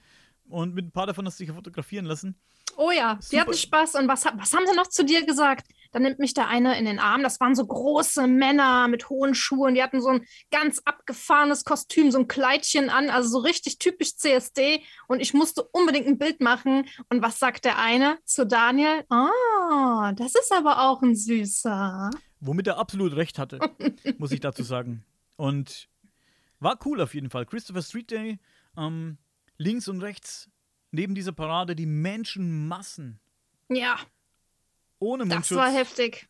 A: und mit ein paar davon hast du dich fotografieren lassen.
B: Oh ja, die
A: Super.
B: hatten Spaß. Und was, was haben sie noch zu dir gesagt? Da nimmt mich der eine in den Arm. Das waren so große Männer mit hohen Schuhen. Die hatten so ein ganz abgefahrenes Kostüm, so ein Kleidchen an, also so richtig typisch CSD. Und ich musste unbedingt ein Bild machen. Und was sagt der eine zu Daniel? Ah, das ist aber auch ein Süßer.
A: Womit er absolut recht hatte, muss ich dazu sagen. Und war cool auf jeden Fall. Christopher Street Day, ähm, links und rechts neben dieser Parade die Menschenmassen.
B: Ja,
A: Ohne
B: das
A: Mundschutz.
B: war heftig.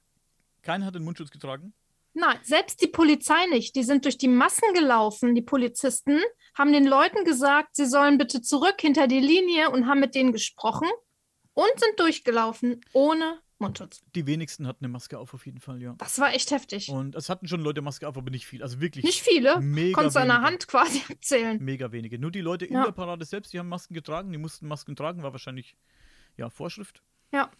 A: Keiner hat den Mundschutz getragen.
B: Nein, selbst die Polizei nicht. Die sind durch die Massen gelaufen, die Polizisten, haben den Leuten gesagt, sie sollen bitte zurück hinter die Linie und haben mit denen gesprochen und sind durchgelaufen ohne Mundschutz.
A: Die wenigsten hatten eine Maske auf, auf jeden Fall, ja.
B: Das war echt heftig.
A: Und es hatten schon Leute Maske auf, aber nicht viel. Also wirklich.
B: Nicht viele.
A: Mega
B: Konntest du an der. Hand quasi abzählen.
A: Mega wenige. Nur die Leute in
B: Ja.
A: der Parade selbst, die haben Masken getragen, die mussten Masken tragen, war wahrscheinlich ja Vorschrift.
B: Ja.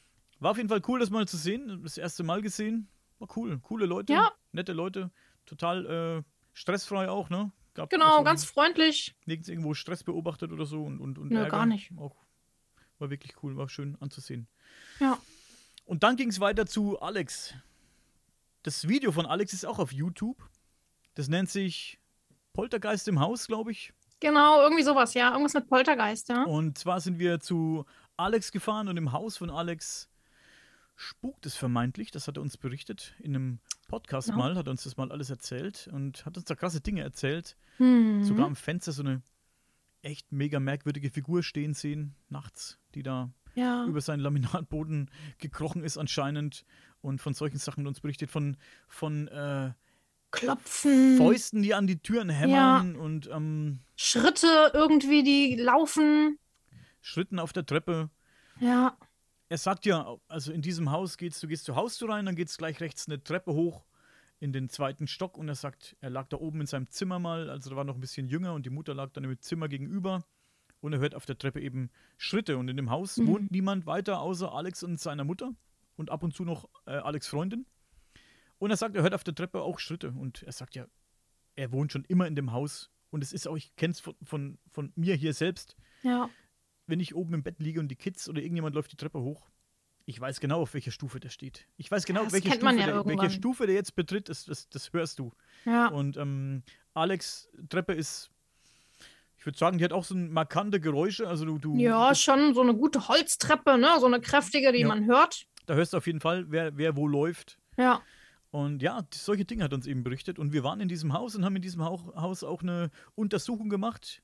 A: War auf jeden Fall cool, das mal zu sehen. Das erste Mal gesehen. War cool. Coole Leute.
B: Ja.
A: Nette Leute. Total äh, stressfrei auch, ne? Gab
B: Genau,
A: also
B: ganz freundlich.
A: Nirgends irgendwo Stress beobachtet oder so und, und, und
B: Nö,
A: Ärger.
B: gar nicht.
A: Auch, war wirklich cool, war schön anzusehen.
B: Ja.
A: Und dann ging es weiter zu Alex. Das Video von Alex ist auch auf YouTube. Das nennt sich Poltergeist im Haus, glaube ich.
B: Genau, irgendwie sowas, ja. Irgendwas mit Poltergeist, ja.
A: Und zwar sind wir zu Alex gefahren und im Haus von Alex spukt es vermeintlich. Das hat er uns berichtet in einem Podcast
B: Ja.
A: mal, hat er uns das mal alles erzählt und hat uns da krasse Dinge erzählt.
B: Mhm.
A: Sogar am Fenster so eine echt mega merkwürdige Figur stehen sehen, nachts, die da
B: Ja.
A: über seinen Laminatboden gekrochen ist anscheinend und von solchen Sachen uns berichtet, von, von äh,
B: Klopfen.
A: Fäusten, die an die Türen hämmern und ähm,
B: Schritte irgendwie, die laufen.
A: Schritten auf der Treppe.
B: Ja.
A: Er sagt ja, also in diesem Haus geht's, du gehst zur Haustür rein, dann geht's gleich rechts eine Treppe hoch in den zweiten Stock und er sagt, er lag da oben in seinem Zimmer mal, also da war noch ein bisschen jünger und die Mutter lag dann im Zimmer gegenüber und er hört auf der Treppe eben Schritte und in dem Haus
B: Mhm.
A: wohnt niemand weiter außer Alex und seiner Mutter und ab und zu noch äh, Alex Freundin. Und er sagt, er hört auf der Treppe auch Schritte und er sagt ja, er wohnt schon immer in dem Haus und es ist auch, ich kenne es von, von, von mir hier selbst,
B: Ja.
A: wenn ich oben im Bett liege und die Kids oder irgendjemand läuft die Treppe hoch, ich weiß genau, auf welcher Stufe der steht. Ich weiß genau, welche, Stufe
B: ja
A: der, welche. Stufe der jetzt betritt, das, das, das hörst du.
B: Ja.
A: Und ähm, Alex Treppe ist, ich würde sagen, die hat auch so ein markante Geräusche. Also du, du
B: Ja, schon so eine gute Holztreppe, ne? So eine kräftige, die
A: Ja.
B: man hört.
A: da hörst du auf jeden Fall, wer, wer wo läuft.
B: Ja.
A: Und ja, solche Dinge hat uns eben berichtet. Und wir waren in diesem Haus und haben in diesem Hau- Haus auch eine Untersuchung gemacht.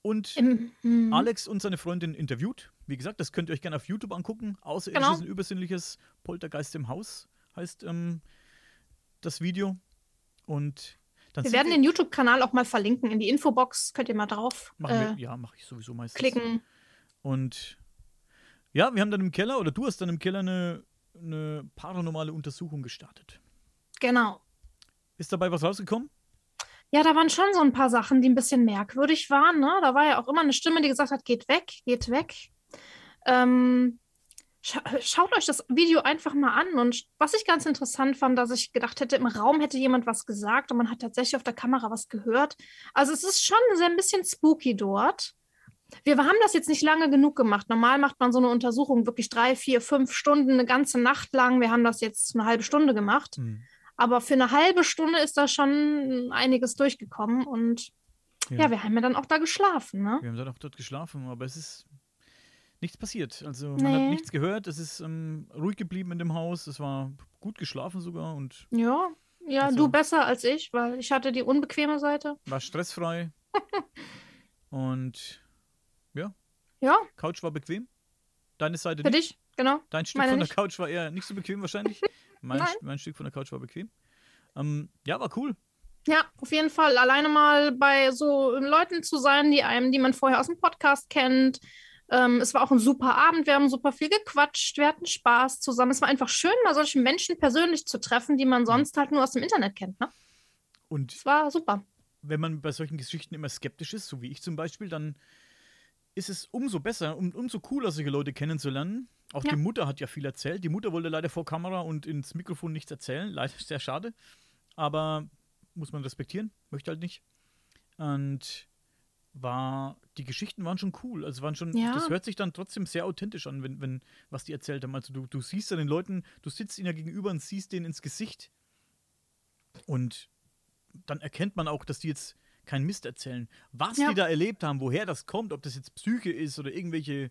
A: Und
B: Im, hm.
A: Alex und seine Freundin interviewt. Wie gesagt, das könnt ihr euch gerne auf YouTube angucken. Außerirdisches
B: Genau.
A: und übersinnliches Poltergeist im Haus heißt ähm, das Video. Und dann
B: Wir werden den YouTube-Kanal auch mal verlinken in die Infobox. Könnt ihr mal drauf
A: Machen
B: äh,
A: wir, ja, mache ich sowieso meistens.
B: klicken.
A: Und ja, wir haben dann im Keller, oder du hast dann im Keller eine, eine paranormale Untersuchung gestartet.
B: Genau.
A: Ist dabei was rausgekommen?
B: Ja, da waren schon so ein paar Sachen, die ein bisschen merkwürdig waren. Ne? Da war ja auch immer eine Stimme, die gesagt hat, geht weg, geht weg. Ähm, schaut euch das Video einfach mal an. Und was ich ganz interessant fand, dass ich gedacht hätte, im Raum hätte jemand was gesagt und man hat tatsächlich auf der Kamera was gehört. Also es ist schon sehr ein bisschen spooky dort. Wir haben das jetzt nicht lange genug gemacht. Normal macht man so eine Untersuchung wirklich drei, vier, fünf Stunden, eine ganze Nacht lang. Wir haben das jetzt eine halbe Stunde gemacht. Aber für eine halbe Stunde ist da schon einiges durchgekommen und ja,
A: Ja.
B: wir haben ja dann auch da geschlafen, ne?
A: Wir haben dann auch dort geschlafen, aber es ist nichts passiert. Also man
B: Nee.
A: hat nichts gehört. Es ist ähm, ruhig geblieben in dem Haus. Es war gut geschlafen sogar und
B: Ja, ja,
A: Also-
B: du besser als ich, weil ich hatte die unbequeme Seite.
A: war stressfrei. und ja,
B: Ja,
A: Couch war bequem. Deine Seite
B: für
A: nicht.
B: dich, genau.
A: Dein Stück
B: Meine
A: von der
B: nicht.
A: Couch war eher nicht so bequem wahrscheinlich. Mein,
B: Nein.
A: mein Stück von der Couch war bequem. Ähm, ja, war cool.
B: Ja, auf jeden Fall. Alleine mal bei so Leuten zu sein, die einem, die man vorher aus dem Podcast kennt. Ähm, es war auch ein super Abend. Wir haben super viel gequatscht. Wir hatten Spaß zusammen. Es war einfach schön, mal solche Menschen persönlich zu treffen, die man sonst halt nur aus dem Internet kennt. Ne?
A: Und
B: Es war super.
A: wenn man bei solchen Geschichten immer skeptisch ist, so wie ich zum Beispiel, dann ist es umso besser und umso cooler, solche Leute kennenzulernen. Auch
B: Ja.
A: die Mutter hat ja viel erzählt. Die Mutter wollte leider vor Kamera und ins Mikrofon nichts erzählen. Leider sehr schade. Aber muss man respektieren. Möchte halt nicht. Und war, die Geschichten waren schon cool. Also waren schon,
B: Ja.
A: das hört sich dann trotzdem sehr authentisch an, wenn, wenn, was die erzählt haben. Also du, du siehst ja den Leuten, du sitzt ihnen ja gegenüber und siehst denen ins Gesicht. Und dann erkennt man auch, dass die jetzt keinen Mist erzählen. Was
B: Ja.
A: die da erlebt haben, woher das kommt, ob das jetzt Psyche ist oder irgendwelche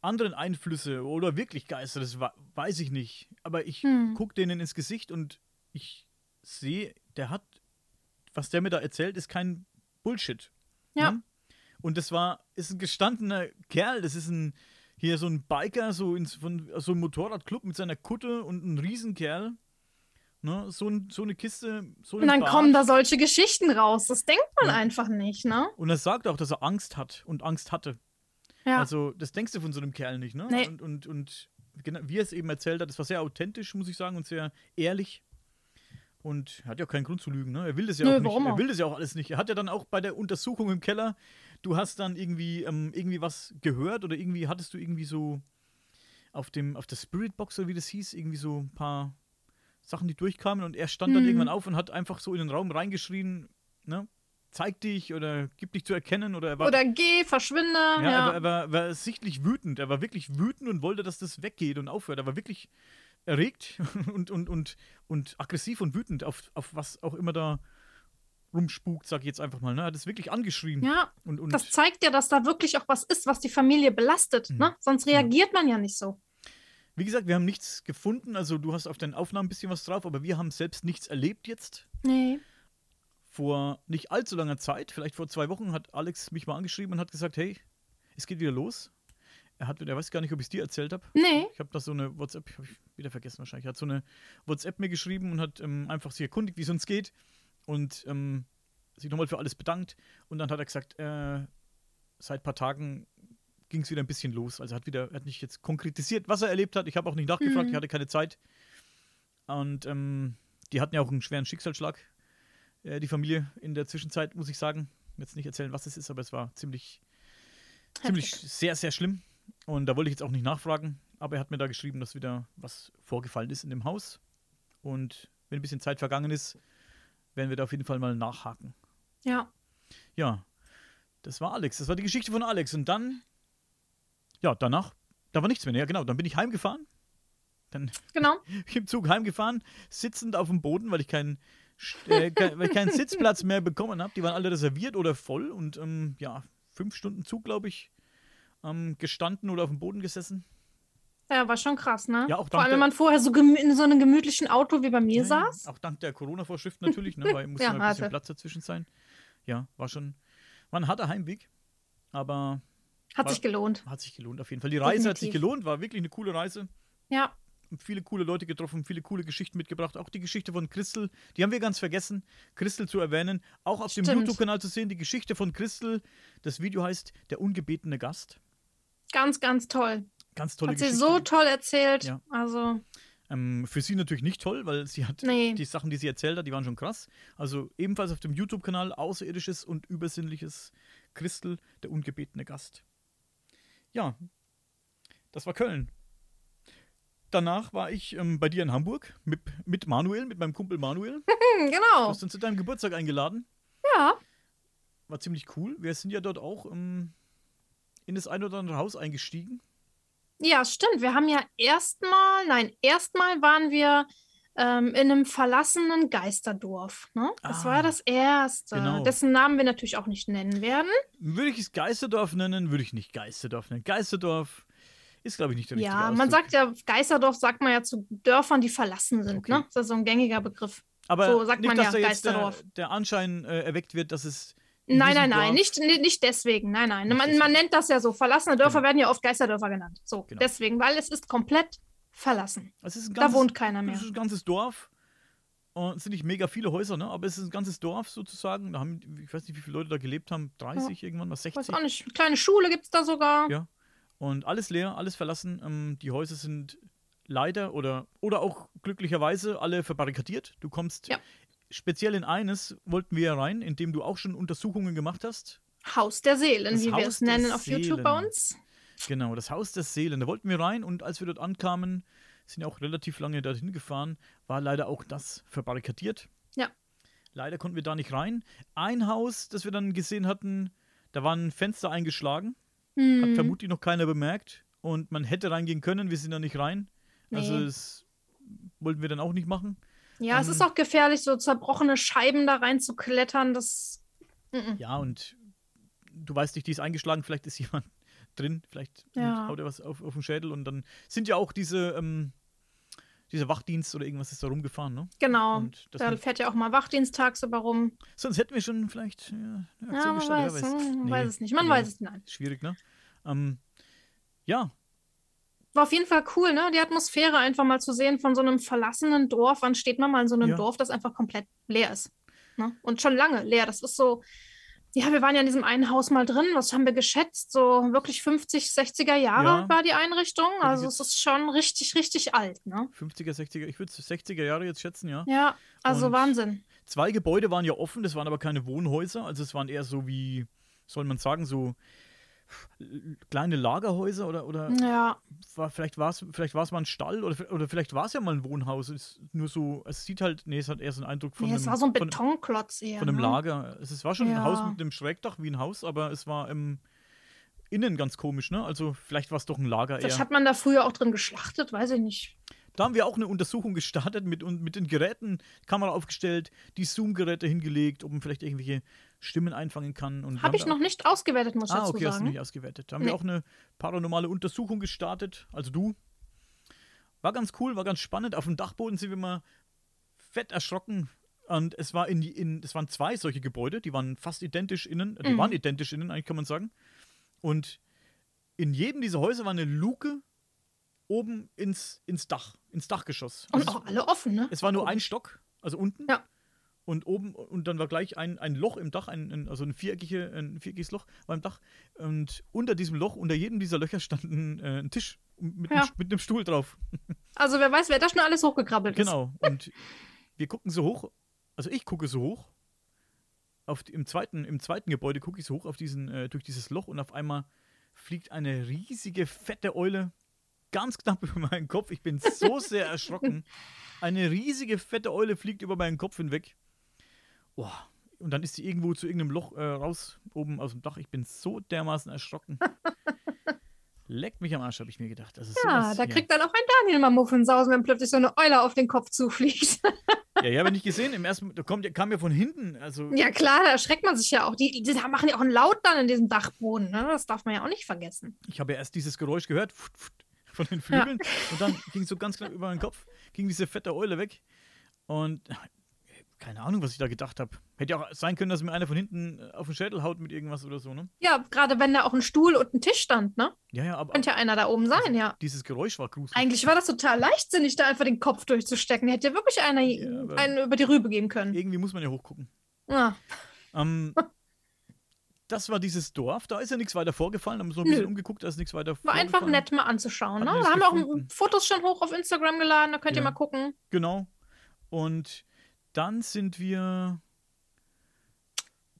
A: anderen Einflüsse oder wirklich Geister, das weiß ich nicht. Aber ich
B: Hm.
A: gucke denen ins Gesicht und ich sehe, der hat, was der mir da erzählt, ist kein Bullshit.
B: Ja.
A: Ne? Und das war, ist ein gestandener Kerl, das ist ein, hier so ein Biker, so, ins, von, so ein Motorradclub mit seiner Kutte und ein Riesenkerl. Ne? So, ein, so eine Kiste, so
B: Und dann
A: Bart.
B: kommen da solche Geschichten raus. Das denkt man einfach nicht, ne?
A: Und er sagt auch, dass er Angst hat und Angst hatte.
B: Ja.
A: Also, das denkst du von so einem Kerl nicht, ne?
B: Nee.
A: Und, und, und genau, wie er es eben erzählt hat, das war sehr authentisch, muss ich sagen, und sehr ehrlich. Und er hat ja auch keinen Grund zu lügen, ne? Er will das ja
B: Nö,
A: auch nicht. Er will das ja auch alles nicht. Er hat ja dann auch bei der Untersuchung im Keller, du hast dann irgendwie, ähm, irgendwie was gehört oder irgendwie hattest du irgendwie so auf dem, auf der Spirit Box oder wie das hieß, irgendwie so ein paar Sachen, die durchkamen und er stand dann
B: Mhm.
A: irgendwann auf und hat einfach so in den Raum reingeschrien, ne? Zeig dich oder gib dich zu erkennen oder er war.
B: Oder geh, verschwinde.
A: Ja,
B: Ja,
A: Er, war, er war, war sichtlich wütend. Er war wirklich wütend und wollte, dass das weggeht und aufhört. Er war wirklich erregt und, und, und, und aggressiv und wütend auf, auf was auch immer da rumspukt, sag ich jetzt einfach mal. Ne? Er hat es wirklich angeschrien.
B: Ja,
A: und, und
B: das zeigt ja, dass da wirklich auch was ist, was die Familie belastet.
A: Mhm.
B: Ne? Sonst reagiert man ja nicht so.
A: wie gesagt, wir haben nichts gefunden. Also du hast auf deinen Aufnahmen ein bisschen was drauf, aber wir haben selbst nichts erlebt jetzt.
B: Nee.
A: Vor nicht allzu langer Zeit, vielleicht vor zwei Wochen, hat Alex mich mal angeschrieben und hat gesagt, hey, es geht wieder los. Er hat, er weiß gar nicht, ob ich es dir erzählt habe.
B: Nee.
A: Ich habe da so eine WhatsApp, habe ich wieder vergessen wahrscheinlich. Er hat so eine WhatsApp mir geschrieben und hat ähm, einfach sich erkundigt, wie es uns geht und ähm, sich nochmal für alles bedankt. Und dann hat er gesagt, äh, seit ein paar Tagen ging es wieder ein bisschen los. Also hat wieder, er hat nicht jetzt konkretisiert, was er erlebt hat. Ich habe auch nicht nachgefragt,
B: Mhm.
A: ich hatte keine Zeit. Und ähm, die hatten ja auch einen schweren Schicksalsschlag, äh, die Familie in der Zwischenzeit, muss ich sagen. Jetzt nicht erzählen, was es ist, aber es war ziemlich, ziemlich sehr, sehr schlimm. Und da wollte ich jetzt auch nicht nachfragen, aber er hat mir da geschrieben, dass wieder was vorgefallen ist in dem Haus. Und wenn ein bisschen Zeit vergangen ist, werden wir da auf jeden Fall mal nachhaken.
B: Ja.
A: Ja, das war Alex. Das war die Geschichte von Alex. Und dann, ja, danach, da war nichts mehr. Ja, genau. Dann bin ich heimgefahren. Dann
B: Genau.
A: im Zug heimgefahren, sitzend auf dem Boden, weil ich keinen, äh, kein, weil ich keinen Sitzplatz mehr bekommen habe. Die waren alle reserviert oder voll. Und ähm, ja, fünf Stunden Zug, glaube ich, ähm, gestanden oder auf dem Boden gesessen.
B: Ja, war schon krass, ne?
A: Ja, auch
B: Vor allem, wenn man vorher so in so einem gemütlichen Auto wie bei mir saß.
A: Auch dank der Corona-Vorschriften natürlich, ne, weil muss
B: Ja,
A: ja, ein bisschen
B: hatte.
A: Platz dazwischen sein. Ja, war schon, war ein harter Heimweg, aber
B: Hat
A: war,
B: sich gelohnt.
A: Hat sich gelohnt auf jeden Fall. Die Reise hat sich
B: Definitiv.
A: gelohnt, war wirklich eine coole Reise.
B: Ja.
A: Viele coole Leute getroffen, viele coole Geschichten mitgebracht. Auch die Geschichte von Christel, die haben wir ganz vergessen, Christel zu erwähnen. Auch auf dem
B: Stimmt.
A: YouTube-Kanal zu sehen, die Geschichte von Christel. Das Video heißt Der ungebetene Gast.
B: Ganz, ganz toll.
A: Ganz tolle
B: Hat sie so toll erzählt.
A: Ja.
B: Also,
A: Ähm, für sie natürlich nicht toll, weil sie hat
B: Nee.
A: die Sachen, die sie erzählt hat, die waren schon krass. Also ebenfalls auf dem YouTube-Kanal Außerirdisches und Übersinnliches Christel, der ungebetene Gast. Ja, das war Köln. Danach war ich ähm, bei dir in Hamburg mit, mit Manuel, mit meinem Kumpel Manuel. Du
B: genau.
A: hast uns zu deinem Geburtstag eingeladen.
B: Ja.
A: War ziemlich cool. Wir sind ja dort auch ähm, in das ein oder andere Haus eingestiegen.
B: Ja, stimmt. Wir haben ja erstmal, nein, erstmal waren wir ähm, in einem verlassenen Geisterdorf. Ne? Das war das erste,
A: genau.
B: dessen Namen wir natürlich auch nicht nennen werden.
A: Würde ich es Geisterdorf nennen, würde ich nicht Geisterdorf nennen. Geisterdorf ist, glaube ich, nicht der richtige
B: Ja,
A: Ausdruck.
B: man sagt ja, Geisterdorf sagt man ja zu Dörfern, die verlassen sind. Ne? Das ist so ein gängiger Begriff.
A: Aber
B: so sagt
A: nicht,
B: man
A: dass
B: ja,
A: da jetzt der,
B: Geisterdorf.
A: der Anschein äh, erweckt wird, dass es. In
B: Nein, nein, nein, nicht, nicht deswegen. Nein, nein. Man, man nennt das ja so. Verlassene Dörfer werden ja oft Geisterdörfer genannt. So,
A: Genau.
B: deswegen, weil es ist komplett verlassen.
A: Es ist ein
B: da
A: ganzes-
B: wohnt keiner mehr.
A: Es ist ein ganzes Dorf. Und es sind nicht mega viele Häuser, ne? aber es ist ein ganzes Dorf sozusagen. Da haben, ich weiß nicht, wie viele Leute da gelebt haben. 30 irgendwann, was 60?
B: Weiß auch nicht. Eine kleine Schule gibt es da sogar.
A: Ja. Und alles leer, alles verlassen. Ähm, die Häuser sind leider oder, oder auch glücklicherweise alle verbarrikadiert. Du kommst speziell in eines, wollten wir rein, in dem du auch schon Untersuchungen gemacht hast.
B: Haus der Seelen,
A: Das
B: wie wir
A: Haus
B: es
A: der
B: nennen auf YouTube bei
A: Seelen.
B: uns.
A: Genau, das Haus der Seelen. Da wollten wir rein und als wir dort ankamen, sind ja auch relativ lange dorthin gefahren, war leider auch das verbarrikadiert.
B: Ja.
A: Leider konnten wir da nicht rein. Ein Haus, das wir dann gesehen hatten, da war ein Fenster eingeschlagen. Hat
B: Hm.
A: vermutlich noch keiner bemerkt. Und man hätte reingehen können, wir sind da nicht rein. Also
B: Nee.
A: das wollten wir dann auch nicht machen.
B: Ja, es
A: Ähm,
B: ist auch gefährlich, so zerbrochene Scheiben da reinzuklettern. Das. Mhm.
A: Ja, und du weißt nicht, die ist eingeschlagen, vielleicht ist jemand drin, vielleicht
B: Ja.
A: haut er was auf, auf den Schädel und dann sind ja auch diese, ähm, dieser Wachdienst oder irgendwas ist da rumgefahren, ne?
B: Genau.
A: Und das
B: Da fährt ja auch mal Wachdienst tagsüber rum.
A: Sonst hätten wir schon vielleicht ja, eine
B: Ja,
A: Aktion
B: man
A: gestartet,
B: weiß,
A: wer
B: man weiß es nicht. Man weiß es nicht.
A: Schwierig, ne? Ähm, ja,
B: War auf jeden Fall cool, ne? Die Atmosphäre einfach mal zu sehen von so einem verlassenen Dorf. Wann steht man mal in so einem
A: Ja.
B: Dorf, das einfach komplett leer ist? Ne? Und schon lange leer. Das ist so, Ja, wir waren ja in diesem einen Haus mal drin. Was haben wir geschätzt? So wirklich 50, 60er Jahre
A: Ja.
B: war die Einrichtung. Also es ist schon richtig, richtig alt, ne?
A: 50er, 60er, ich würde 60er Jahre jetzt schätzen, ja.
B: Ja, also
A: Und
B: Wahnsinn.
A: Zwei Gebäude waren ja offen, das waren aber keine Wohnhäuser, also es waren eher so wie, soll man sagen, so kleine Lagerhäuser oder, oder
B: Ja.
A: war, vielleicht war es vielleicht war's mal ein Stall oder, oder vielleicht war es ja mal ein Wohnhaus. Es ist nur so, es sieht halt, nee, es hat eher so einen Eindruck von
B: Nee,
A: einem,
B: es war so ein
A: von,
B: Betonklotz eher.
A: von einem
B: ne?
A: Lager. Es ist- war schon ein Haus
B: Ja.
A: mit einem Schrägdach wie ein Haus, aber es war im Innen ganz komisch, ne? Also vielleicht war es doch ein Lager
B: Vielleicht
A: eher.
B: hat man da früher auch drin geschlachtet, weiß ich nicht.
A: Da haben wir auch eine Untersuchung gestartet mit, mit den Geräten, Kamera aufgestellt, die Zoom-Geräte hingelegt, ob man vielleicht irgendwelche Stimmen einfangen kann. Und
B: Habe ich noch nicht ausgewertet, muss ich
A: Ah,
B: dazu
A: okay, hast du
B: sagen.
A: nicht ausgewertet. Da haben
B: Nee.
A: wir auch eine paranormale Untersuchung gestartet, also du. War ganz cool, war ganz spannend. Auf dem Dachboden sind wir mal fett erschrocken. Und es war in, die- in es waren zwei solche Gebäude, die waren fast identisch innen, die
B: Mhm.
A: waren identisch innen, eigentlich kann man sagen. Und in jedem dieser Häuser war eine Luke oben ins, ins Dach, ins Dachgeschoss.
B: Und
A: Also
B: auch alle offen, ne?
A: es war nur ein Stock, also unten.
B: Ja.
A: Und oben, und dann war gleich ein, ein Loch im Dach, ein, ein, also ein, viereckige, ein viereckiges Loch war im Dach. Und unter diesem Loch, unter jedem dieser Löcher stand ein, äh, ein Tisch mit,
B: Ja.
A: einem, mit einem Stuhl drauf.
B: Also wer weiß, wer da schon alles hochgekrabbelt ist.
A: Genau. Und wir gucken so hoch, also ich gucke so hoch. Auf, im, zweiten, Im zweiten Gebäude gucke ich so hoch auf diesen, äh, durch dieses Loch und auf einmal fliegt eine riesige, fette Eule ganz knapp über meinen Kopf. Ich bin so sehr erschrocken. Eine riesige, fette Eule fliegt über meinen Kopf hinweg. Oh. Und dann ist sie irgendwo zu irgendeinem Loch äh, raus, oben aus dem Dach. Ich bin so dermaßen erschrocken. Leckt mich am Arsch, habe ich mir gedacht. Also
B: Ja, da kriegt dann auch ein Daniel mal Muffensausen, wenn plötzlich so eine Eule auf den Kopf zufliegt.
A: Ja, ja, habe ich nicht gesehen. Im ersten, da kommt, kam ja von hinten. Also,
B: ja klar, da erschreckt man sich ja auch. Die, die machen ja auch einen Laut dann in diesem Dachboden. Ne? Das darf man ja auch nicht vergessen.
A: ich habe ja erst dieses Geräusch gehört von den Flügeln und dann ging so ganz knapp über meinen Kopf, ging diese fette Eule weg und keine Ahnung, was ich da gedacht habe. Hätte ja auch sein können, dass mir einer von hinten äh, auf den Schädel haut mit irgendwas oder so, ne?
B: Ja, gerade wenn da auch ein Stuhl und ein Tisch stand, ne?
A: Ja, ja, aber
B: Könnte ja einer da oben sein, ja.
A: dieses Geräusch war gruselig.
B: Eigentlich war das total leichtsinnig, da einfach den Kopf durchzustecken. Hätte ja wirklich einer
A: aber-
B: einen über die Rübe geben können.
A: Irgendwie muss man ja hochgucken.
B: Ja.
A: Ähm, das war dieses Dorf, da ist ja nichts weiter vorgefallen, haben wir so ein bisschen
B: Nö.
A: umgeguckt, da ist nichts weiter
B: War einfach
A: vorgefallen.
B: nett mal anzuschauen. Ne? Da haben wir auch. Fotos schon hoch auf Instagram geladen, da könnt ihr
A: Ja.
B: mal gucken.
A: Genau. Und dann sind wir.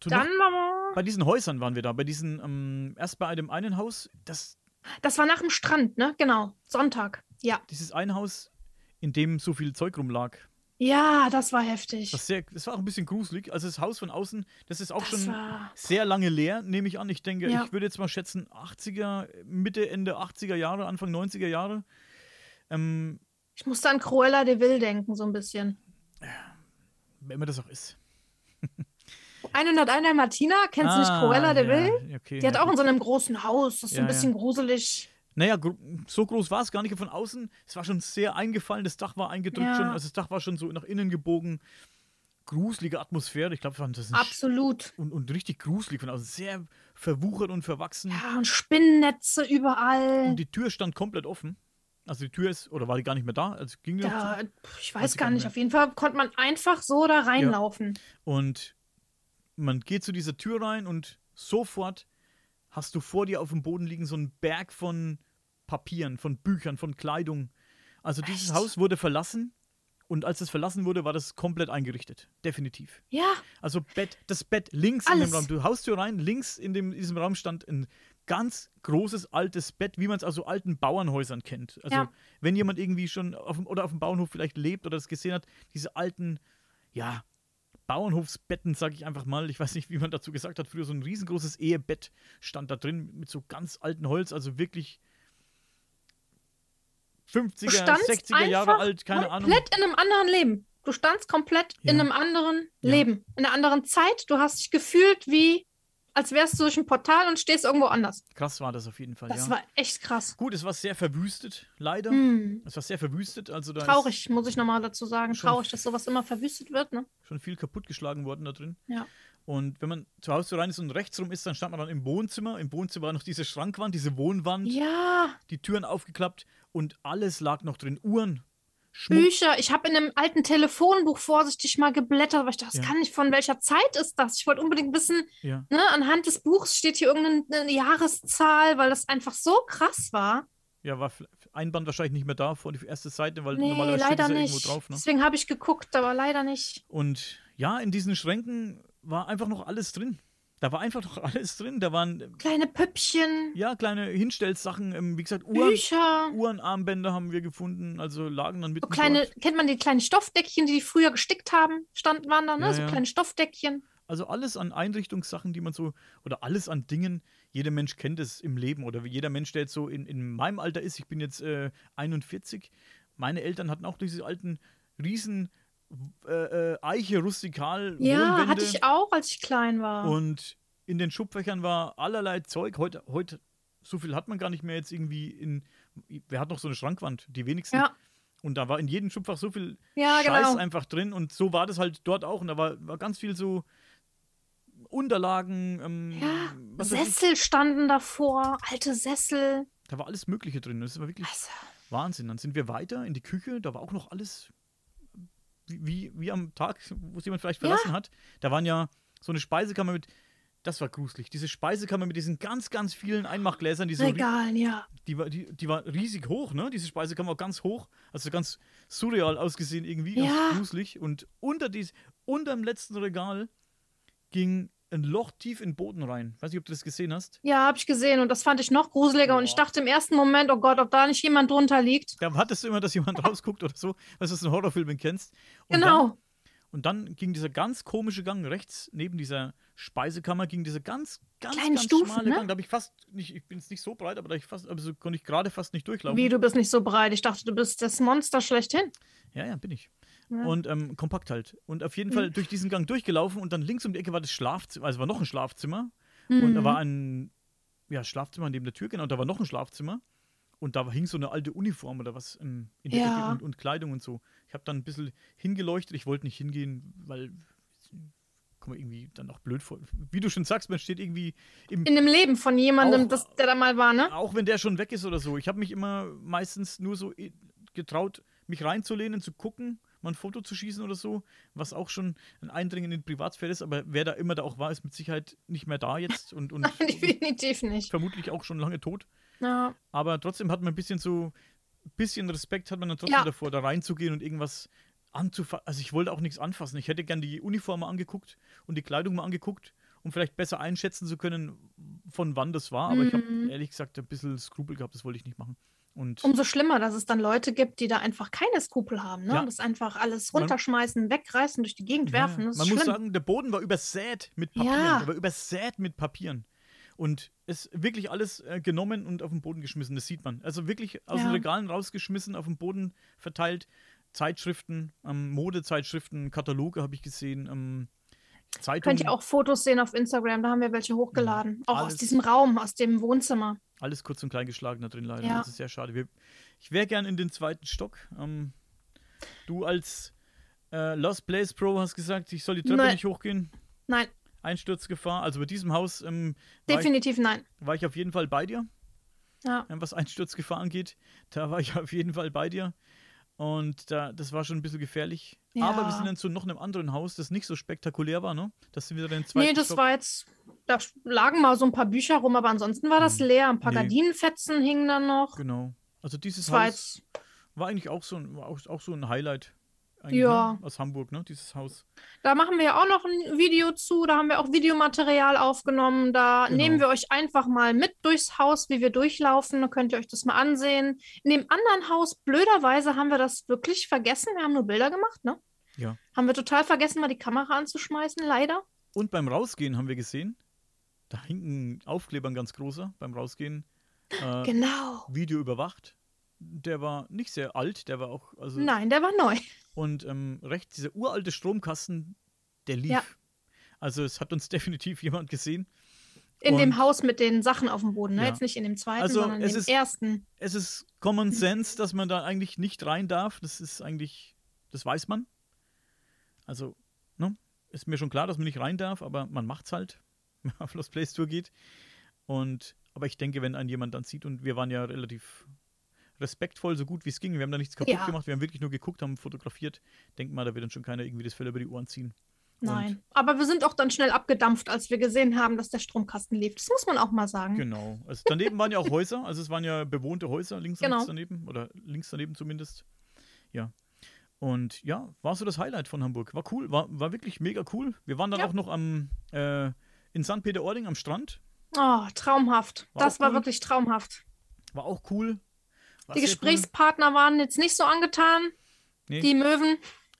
B: Dann wir.
A: Bei diesen Häusern waren wir da. Bei diesen, ähm, erst bei dem einen Haus, das,
B: Das war nach dem Strand, ne? Genau. Sonntag. Ja.
A: dieses eine Haus, in dem so viel Zeug rumlag.
B: Ja, das war heftig.
A: Das, sehr, das war auch ein bisschen gruselig. Also das Haus von außen, das ist auch
B: Das
A: schon
B: war-
A: sehr lange leer, nehme ich an. Ich denke,
B: Ja.
A: ich würde jetzt mal schätzen, 80er, Mitte, Ende 80er Jahre, Anfang 90er Jahre. Ähm,
B: Ich musste an Cruella de Vil denken, so ein bisschen.
A: Wenn man das auch ist.
B: 101 Martina, kennst du nicht
A: Ah,
B: Cruella de
A: ja,
B: Vil?
A: okay,
B: Die hat
A: ja,
B: auch in so einem großen Haus. Das ist so
A: Ja,
B: ein bisschen gruselig.
A: Naja, so groß war es gar nicht von außen. Es war schon sehr eingefallen, das Dach war eingedrückt schon, also das Dach war schon so nach innen gebogen. Gruselige Atmosphäre, ich glaube, das ist
B: Absolut.
A: und, und richtig gruselig von außen, sehr verwuchert und verwachsen.
B: Ja, und Spinnennetze überall.
A: Und die Tür stand komplett offen. Also die Tür ist, oder war die gar nicht mehr da? Also ging
B: Ja,
A: zu?
B: ich
A: Weiß
B: gar
A: nicht
B: nicht. Auf jeden Fall konnte man einfach so da reinlaufen.
A: Und man geht zu dieser Tür rein und sofort hast du vor dir auf dem Boden liegen so einen Berg von Papieren, von Büchern, von Kleidung. Also dieses
B: Echt?
A: Haus wurde verlassen und als es verlassen wurde, war das komplett eingerichtet. Definitiv.
B: Ja,
A: Also Bett, das Bett links in
B: Alles.
A: dem Raum. Du Haustür rein, links in, dem, in diesem Raum stand ein ganz großes altes Bett, wie man es aus so alten Bauernhäusern kennt. Also
B: Ja.
A: wenn jemand irgendwie schon auf dem, oder auf dem Bauernhof vielleicht lebt oder das gesehen hat, diese alten, ja, Bauernhofsbetten, sage ich einfach mal. Ich weiß nicht, wie man dazu gesagt hat. Früher so ein riesengroßes Ehebett stand da drin mit so ganz alten Holz, also wirklich 50er,
B: du standst
A: 60er Jahre alt, keine Ahnung.
B: komplett in einem anderen Leben. Du standst komplett in
A: Ja.
B: einem anderen
A: Ja.
B: Leben, in einer anderen Zeit. Du hast dich gefühlt wie, als wärst du durch ein Portal und stehst irgendwo anders.
A: Krass war das auf jeden Fall.
B: Das
A: ja.
B: war echt krass.
A: Gut, es war sehr verwüstet, leider.
B: Hm.
A: Es war sehr verwüstet, also da
B: Traurig, muss ich nochmal dazu sagen. Traurig, dass sowas immer verwüstet wird, ne?
A: schon viel kaputtgeschlagen worden da drin.
B: Ja.
A: Und wenn man zu Hause rein ist und rechts rum ist, dann stand man dann im Wohnzimmer. Im Wohnzimmer war noch diese Schrankwand, diese Wohnwand,
B: Ja,
A: die Türen aufgeklappt und alles lag noch drin. Uhren, Schmuck.
B: Bücher. Ich habe in einem alten Telefonbuch vorsichtig mal geblättert, weil ich dachte, das
A: Ja.
B: kann nicht, von welcher Zeit ist das? Ich wollte unbedingt wissen,
A: Ja.
B: ne, anhand des Buchs steht hier irgendeine Jahreszahl, weil das einfach so krass war.
A: Ja, war ein Band wahrscheinlich nicht mehr da vor die erste Seite, weil
B: Nee,
A: normalerweise steht
B: leider
A: es ja
B: nicht.
A: irgendwo drauf. Ne?
B: Deswegen habe ich geguckt, aber leider nicht.
A: Und ja, in diesen Schränken war einfach noch alles drin. Da war einfach noch alles drin. Da waren äh,
B: Kleine Püppchen,
A: ja kleine Hinstellsachen, ähm, wie gesagt, Uhren,
B: Bücher,
A: Uhrenarmbänder haben wir gefunden, also lagen dann mit.
B: so kleine, kennt man die kleinen Stoffdeckchen, die die früher gestickt haben, standen waren da, ne?
A: Ja,
B: so
A: ja.
B: kleine Stoffdeckchen.
A: Also alles an Einrichtungssachen, die man so, oder alles an Dingen, jeder Mensch kennt es im Leben oder jeder Mensch, der jetzt so in, in meinem Alter ist, ich bin jetzt äh, 41, meine Eltern hatten auch diese alten riesen äh, äh, Eiche rustikal
B: Ja,
A: Wohnwände.
B: hatte ich auch, als ich klein war.
A: Und in den Schubfächern war allerlei Zeug. Heute, heute, so viel hat man gar nicht mehr jetzt irgendwie in. Wer hat noch so eine Schrankwand? Die wenigsten.
B: Ja.
A: Und da war in jedem Schubfach so viel
B: Ja,
A: Scheiß
B: genau.
A: einfach drin. Und so war das halt dort auch. Und da war, war ganz viel so Unterlagen. Ähm,
B: ja. Sessel standen davor, alte Sessel.
A: Da war alles Mögliche drin. Das war wirklich
B: Also.
A: Wahnsinn. Dann sind wir weiter in die Küche. Da war auch noch alles wie, wie, am Tag, wo es jemand vielleicht
B: Ja.
A: verlassen hat. Da waren ja so eine Speisekammer mit. Das war gruselig. Diese Speisekammer mit diesen ganz, ganz vielen Einmachgläsern, die so
B: Regalen, ja.
A: die war, die, die war riesig hoch, ne? Diese Speisekammer war ganz hoch, also ganz surreal ausgesehen irgendwie, ganz
B: Ja.
A: gruselig. Und unter dies, unter dem letzten Regal ging ein Loch tief in den Boden rein. Weiß nicht, ob du das gesehen hast.
B: Ja, habe ich gesehen und das fand ich noch gruseliger und ich dachte im ersten Moment, oh Gott, ob da nicht jemand drunter liegt.
A: Da hattest du immer, dass jemand rausguckt oder so, was du aus den Horrorfilmen kennst. Und
B: Genau.
A: Dann, und dann ging dieser ganz komische Gang rechts neben dieser Speisekammer ging dieser ganz, ganz,
B: Kleine
A: ganz
B: Stufen,
A: schmale
B: ne?
A: Gang. Da habe ich fast nicht, ich bin jetzt nicht so breit, aber da ich fast, also konnte ich gerade fast nicht durchlaufen.
B: Wie, du bist nicht so breit. Ich dachte, du bist das Monster schlechthin.
A: Ja, ja, bin ich.
B: Ja.
A: Und ähm, kompakt halt. Und auf jeden Fall
B: Mhm.
A: durch diesen Gang durchgelaufen und dann links um die Ecke war das Schlafzimmer, also war noch ein Schlafzimmer. Und da
B: Mhm.
A: war ein ja, Schlafzimmer neben der Tür, genau, und da war noch ein Schlafzimmer. Und da hing so eine alte Uniform oder was ähm, in der
B: Ja.
A: Ecke und, und Kleidung und so. Ich habe dann ein bisschen hingeleuchtet. Ich wollte nicht hingehen, weil kommt mir irgendwie dann auch blöd vor. Wie du schon sagst, man steht irgendwie im,
B: In dem Leben von jemandem,
A: Auch-
B: das, der da mal war, ne?
A: auch wenn der schon weg ist oder so. Ich habe mich immer meistens nur so i- getraut, mich reinzulehnen, zu gucken, mal ein Foto zu schießen oder so, was auch schon ein Eindringen in die Privatsphäre ist. Aber wer da immer da auch war, ist mit Sicherheit nicht mehr da jetzt und, und
B: Definitiv nicht.
A: vermutlich auch schon lange tot.
B: Ja.
A: Aber trotzdem hat man ein bisschen so, bisschen Respekt hat man dann trotzdem
B: Ja.
A: davor, da reinzugehen und irgendwas anzufassen. Also ich wollte auch nichts anfassen. Ich hätte gern die Uniform mal angeguckt und die Kleidung mal angeguckt, um vielleicht besser einschätzen zu können, von wann das war. Aber ich habe
B: Mhm.
A: ehrlich gesagt ein bisschen Skrupel gehabt, das wollte ich nicht machen. Und
B: Umso schlimmer, dass es dann Leute gibt, die da einfach keine Skrupel haben, ne?
A: Ja.
B: Das einfach alles
A: Man-
B: runterschmeißen, wegreißen, durch die Gegend
A: Ja,
B: werfen. Das ist
A: man
B: schlimm.
A: muss sagen, der Boden war übersät mit Papieren.
B: Ja.
A: Der war übersät mit Papieren. Und es wirklich alles äh, genommen und auf den Boden geschmissen. Das sieht man. Also wirklich aus den
B: Ja.
A: Regalen rausgeschmissen, auf den Boden verteilt. Zeitschriften, ähm, Modezeitschriften, Kataloge habe ich gesehen, ähm, Zeitungen.
B: Könnt ihr auch Fotos sehen auf Instagram, da haben wir welche hochgeladen. Auch aus diesem Raum, aus dem Wohnzimmer.
A: Alles kurz und klein geschlagen da drin leider.
B: Ja.
A: Das ist sehr schade. Wir, ich wäre gern in den zweiten Stock. Ähm, du als äh, Lost Place Pro hast gesagt, ich soll die Treppe
B: Nein.
A: nicht hochgehen.
B: Nein,
A: Einsturzgefahr. Also bei diesem Haus ähm, war, ich,
B: definitiv nein.
A: war ich auf jeden Fall bei dir,
B: Ja.
A: ähm, was Einsturzgefahr angeht. Da war ich auf jeden Fall bei dir. Und da, das war schon ein bisschen gefährlich. Aber wir sind dann zu noch einem anderen Haus, das nicht so spektakulär war, ne? Das sind wieder den zweiten
B: Nee, das
A: Stock.
B: war jetzt, da lagen mal so ein paar Bücher rum, aber ansonsten war das leer. Ein paar
A: Hm. Nee.
B: Gardinenfetzen hingen dann noch.
A: Genau. Also dieses
B: Das war
A: Haus war eigentlich auch so ein, war auch, auch so ein Highlight.
B: Ja.
A: Ne? Aus Hamburg, ne? Dieses Haus.
B: Da machen wir ja auch noch ein Video zu. Da haben wir auch Videomaterial aufgenommen. Da
A: Genau.
B: nehmen wir euch einfach mal mit durchs Haus, wie wir durchlaufen. Da könnt ihr euch das mal ansehen. In dem anderen Haus, blöderweise, haben wir das wirklich vergessen. Wir haben nur Bilder gemacht, ne?
A: Ja.
B: Haben wir total vergessen, mal die Kamera anzuschmeißen, leider.
A: Und beim Rausgehen haben wir gesehen, da hing ein Aufkleber, ein ganz großer, beim Rausgehen. Äh,
B: Genau.
A: Video überwacht. Der war nicht sehr alt, der war auch. Also,
B: Nein, der war neu.
A: Und ähm, rechts, dieser uralte Stromkasten, der lief.
B: Ja.
A: Also es hat uns definitiv jemand gesehen.
B: In
A: Und
B: dem Haus mit den Sachen auf dem Boden, ne?
A: Ja.
B: Jetzt nicht in dem zweiten,
A: Also,
B: sondern in dem
A: ist-
B: ersten.
A: Es ist Common Sense, dass man da eigentlich nicht rein darf. Das ist eigentlich, das weiß man. Also, ne? Ist mir schon klar, dass man nicht rein darf, aber man macht's halt, wenn man auf Lost Place Tour geht. Und, aber ich denke, wenn einen jemand dann sieht, und wir waren ja relativ, respektvoll, so gut wie es ging. Wir haben da nichts kaputt
B: Ja.
A: gemacht, wir haben wirklich nur geguckt, haben fotografiert. Denk mal, da wird dann schon keiner irgendwie das Fell über die Ohren ziehen.
B: Nein. Aber wir sind auch dann schnell abgedampft, als wir gesehen haben, dass der Stromkasten lief. Das muss man auch mal sagen.
A: Genau. Also daneben waren ja auch Häuser, also es waren ja bewohnte Häuser links und
B: Genau.
A: rechts daneben oder links daneben zumindest. Ja. Und ja, war so das Highlight von Hamburg. War cool, war, war wirklich mega cool. Wir waren dann auch noch am äh, in St. Peter-Ording am Strand.
B: Oh, traumhaft.
A: War
B: das war
A: cool.
B: wirklich traumhaft.
A: War auch cool. War
B: Die Gesprächspartner waren jetzt nicht so angetan.
A: Nee.
B: Die Möwen.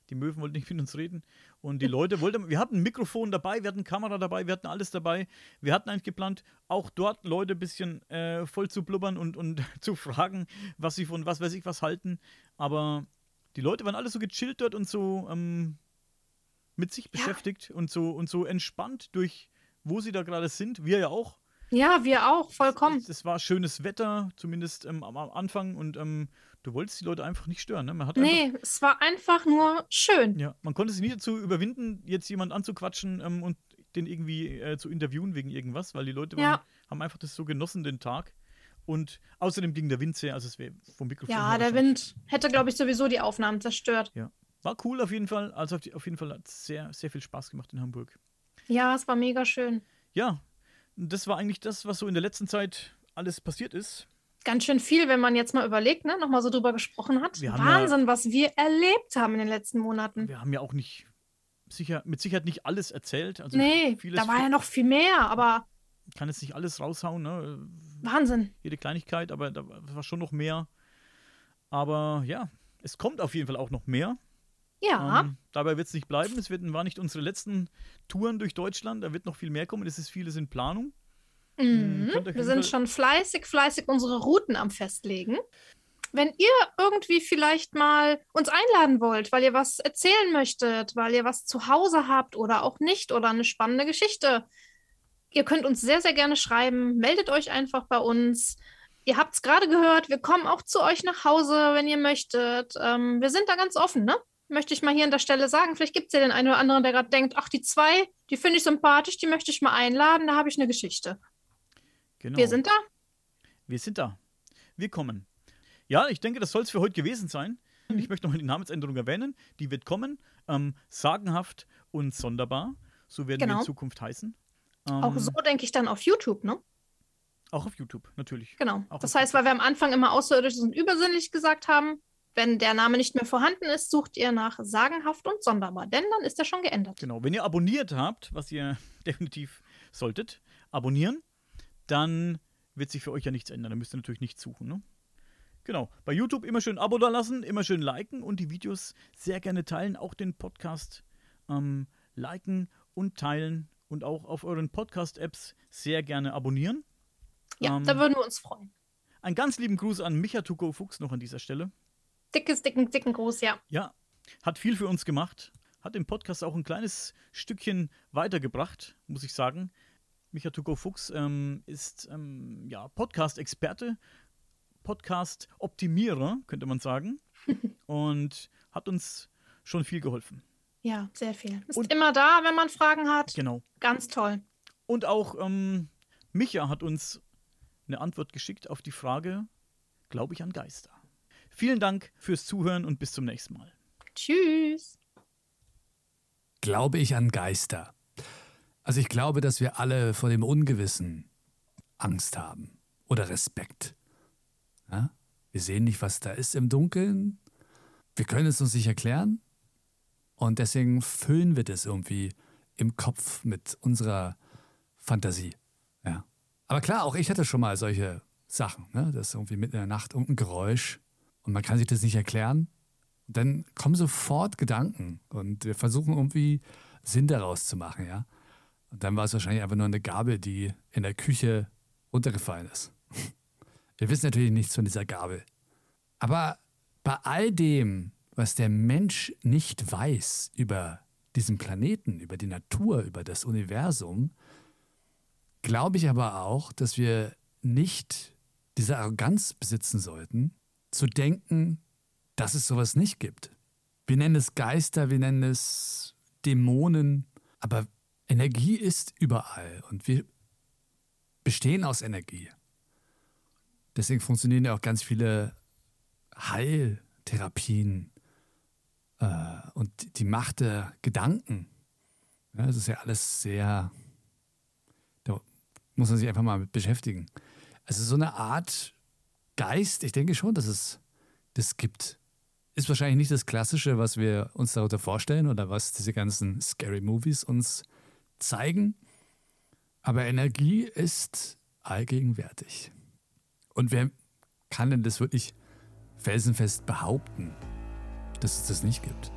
A: Die Möwen wollten nicht mit uns reden. Und die Leute wollten, wir hatten ein Mikrofon dabei, wir hatten Kamera dabei, wir hatten alles dabei. Wir hatten eigentlich geplant, auch dort Leute ein bisschen äh, voll zu blubbern und, und zu fragen, was sie von was weiß ich was halten. Aber die Leute waren alle so gechillt dort und so ähm, mit sich beschäftigt und so und so entspannt durch, wo sie da gerade sind. Wir ja auch.
B: Ja, wir auch, vollkommen.
A: Es war schönes Wetter, zumindest ähm, am am Anfang. Und ähm, du wolltest die Leute einfach nicht stören. Ne? Man hat einfach,
B: Nee, es war einfach nur schön.
A: ja, man konnte sich nie dazu überwinden, jetzt jemand anzuquatschen ähm, und den irgendwie äh, zu interviewen wegen irgendwas, weil die Leute waren,
B: Ja.
A: haben einfach das so genossen, den Tag. Und außerdem ging der Wind sehr, also es wäre vom Mikrofon
B: Ja, der Wind hätte, glaube ich, sowieso die Aufnahmen zerstört.
A: Ja. War cool auf jeden Fall. Also auf, die, auf jeden Fall hat es sehr, sehr viel Spaß gemacht in Hamburg.
B: Ja, es war mega schön.
A: Ja, das war eigentlich das, was so in der letzten Zeit alles passiert ist.
B: Ganz schön viel, wenn man jetzt mal überlegt, ne, nochmal so drüber gesprochen hat.
A: Haben ja-
B: Wahnsinn, was wir erlebt haben in den letzten Monaten.
A: Wir haben ja auch nicht sicher, mit Sicherheit nicht alles erzählt. Also
B: nee, da war ja noch viel mehr, aber
A: kann jetzt nicht alles raushauen, ne?
B: Wahnsinn.
A: Jede Kleinigkeit, aber da war schon noch mehr. Aber ja, es kommt auf jeden Fall auch noch mehr.
B: Ja.
A: Ähm, dabei wird es nicht bleiben. Es wird, waren nicht unsere letzten Touren durch Deutschland. Da wird noch viel mehr kommen. Es ist vieles in Planung.
B: Mhm. Wir sind schon fleißig, fleißig unsere Routen am Festlegen. Wenn ihr irgendwie vielleicht mal uns einladen wollt, weil ihr was erzählen möchtet, weil ihr was zu Hause habt oder auch nicht oder eine spannende Geschichte, ihr könnt uns sehr, sehr gerne schreiben. Meldet euch einfach bei uns. Ihr habt es gerade gehört, wir kommen auch zu euch nach Hause, wenn ihr möchtet. Ähm, wir sind da ganz offen, ne? Möchte ich mal hier an der Stelle sagen. Vielleicht gibt es ja den einen oder anderen, der gerade denkt, ach, die zwei, die finde ich sympathisch, die möchte ich mal einladen, da habe ich eine Geschichte.
A: Genau.
B: Wir sind da.
A: Wir sind da. Wir kommen. Ja, ich denke, das soll es für heute gewesen sein.
B: Mhm.
A: Ich möchte nochmal die Namensänderung erwähnen. Die wird kommen. Ähm, sagenhaft und sonderbar. So werden wir
B: Genau.
A: in Zukunft heißen.
B: Auch
A: Ähm,
B: so denke ich dann auf YouTube, ne?
A: Auch auf YouTube, natürlich.
B: Genau.
A: Auch
B: das heißt, weil wir am Anfang immer außerirdisch und übersinnlich gesagt haben, wenn der Name nicht mehr vorhanden ist, sucht ihr nach sagenhaft und sonderbar, denn dann ist er schon geändert.
A: Genau. Wenn ihr abonniert habt, was ihr definitiv solltet, abonnieren, dann wird sich für euch ja nichts ändern. Dann müsst ihr natürlich nichts suchen. Ne? Genau. Bei YouTube immer schön Abo da lassen, immer schön liken und die Videos sehr gerne teilen. Auch den Podcast ähm, liken und teilen und auch auf euren Podcast-Apps sehr gerne abonnieren.
B: Ja,
A: Ähm,
B: da würden wir uns freuen.
A: Einen ganz lieben Gruß an Micha Tuko Fuchs noch an dieser Stelle.
B: Dickes, dicken, dicken Gruß, ja.
A: Ja, hat viel für uns gemacht. Hat den Podcast auch ein kleines Stückchen weitergebracht, muss ich sagen. Micha Tuko Fuchs ähm, ist ähm, ja, Podcast-Experte, Podcast-Optimierer, könnte man sagen. und hat uns schon viel geholfen.
B: Ja, sehr viel. Ist immer da, wenn man Fragen hat.
A: Genau.
B: Ganz toll.
A: Und auch ähm, Micha hat uns eine Antwort geschickt auf die Frage, glaube ich an Geister. Vielen Dank fürs Zuhören und bis zum nächsten Mal.
B: Tschüss.
M: Glaube ich an Geister? Also ich glaube, dass wir alle vor dem Ungewissen Angst haben oder Respekt. Ja? Wir sehen nicht, was da ist im Dunkeln. Wir können es uns nicht erklären. Und deswegen füllen wir das irgendwie im Kopf mit unserer Fantasie. Ja. Aber klar, auch ich hatte schon mal solche Sachen. Ne? Das ist irgendwie mitten in der Nacht irgendein Geräusch und man kann sich das nicht erklären. Dann kommen sofort Gedanken und wir versuchen irgendwie Sinn daraus zu machen, ja. Und dann war es wahrscheinlich einfach nur eine Gabel, die in der Küche runtergefallen ist. Wir wissen natürlich nichts von dieser Gabel. Aber bei all dem, was der Mensch nicht weiß über diesen Planeten, über die Natur, über das Universum, glaube ich aber auch, dass wir nicht diese Arroganz besitzen sollten, zu denken, dass es sowas nicht gibt. Wir nennen es Geister, wir nennen es Dämonen, aber Energie ist überall und wir bestehen aus Energie. Deswegen funktionieren ja auch ganz viele Heiltherapien äh, und die Macht der Gedanken. Ja, das ist ja alles sehr, da muss man sich einfach mal mit beschäftigen. Also so eine Art Geist, ich denke schon, dass es das gibt. Ist wahrscheinlich nicht das Klassische, was wir uns darunter vorstellen oder was diese ganzen Scary Movies uns zeigen. Aber Energie ist allgegenwärtig. Und wer kann denn das wirklich felsenfest behaupten, dass es das nicht gibt?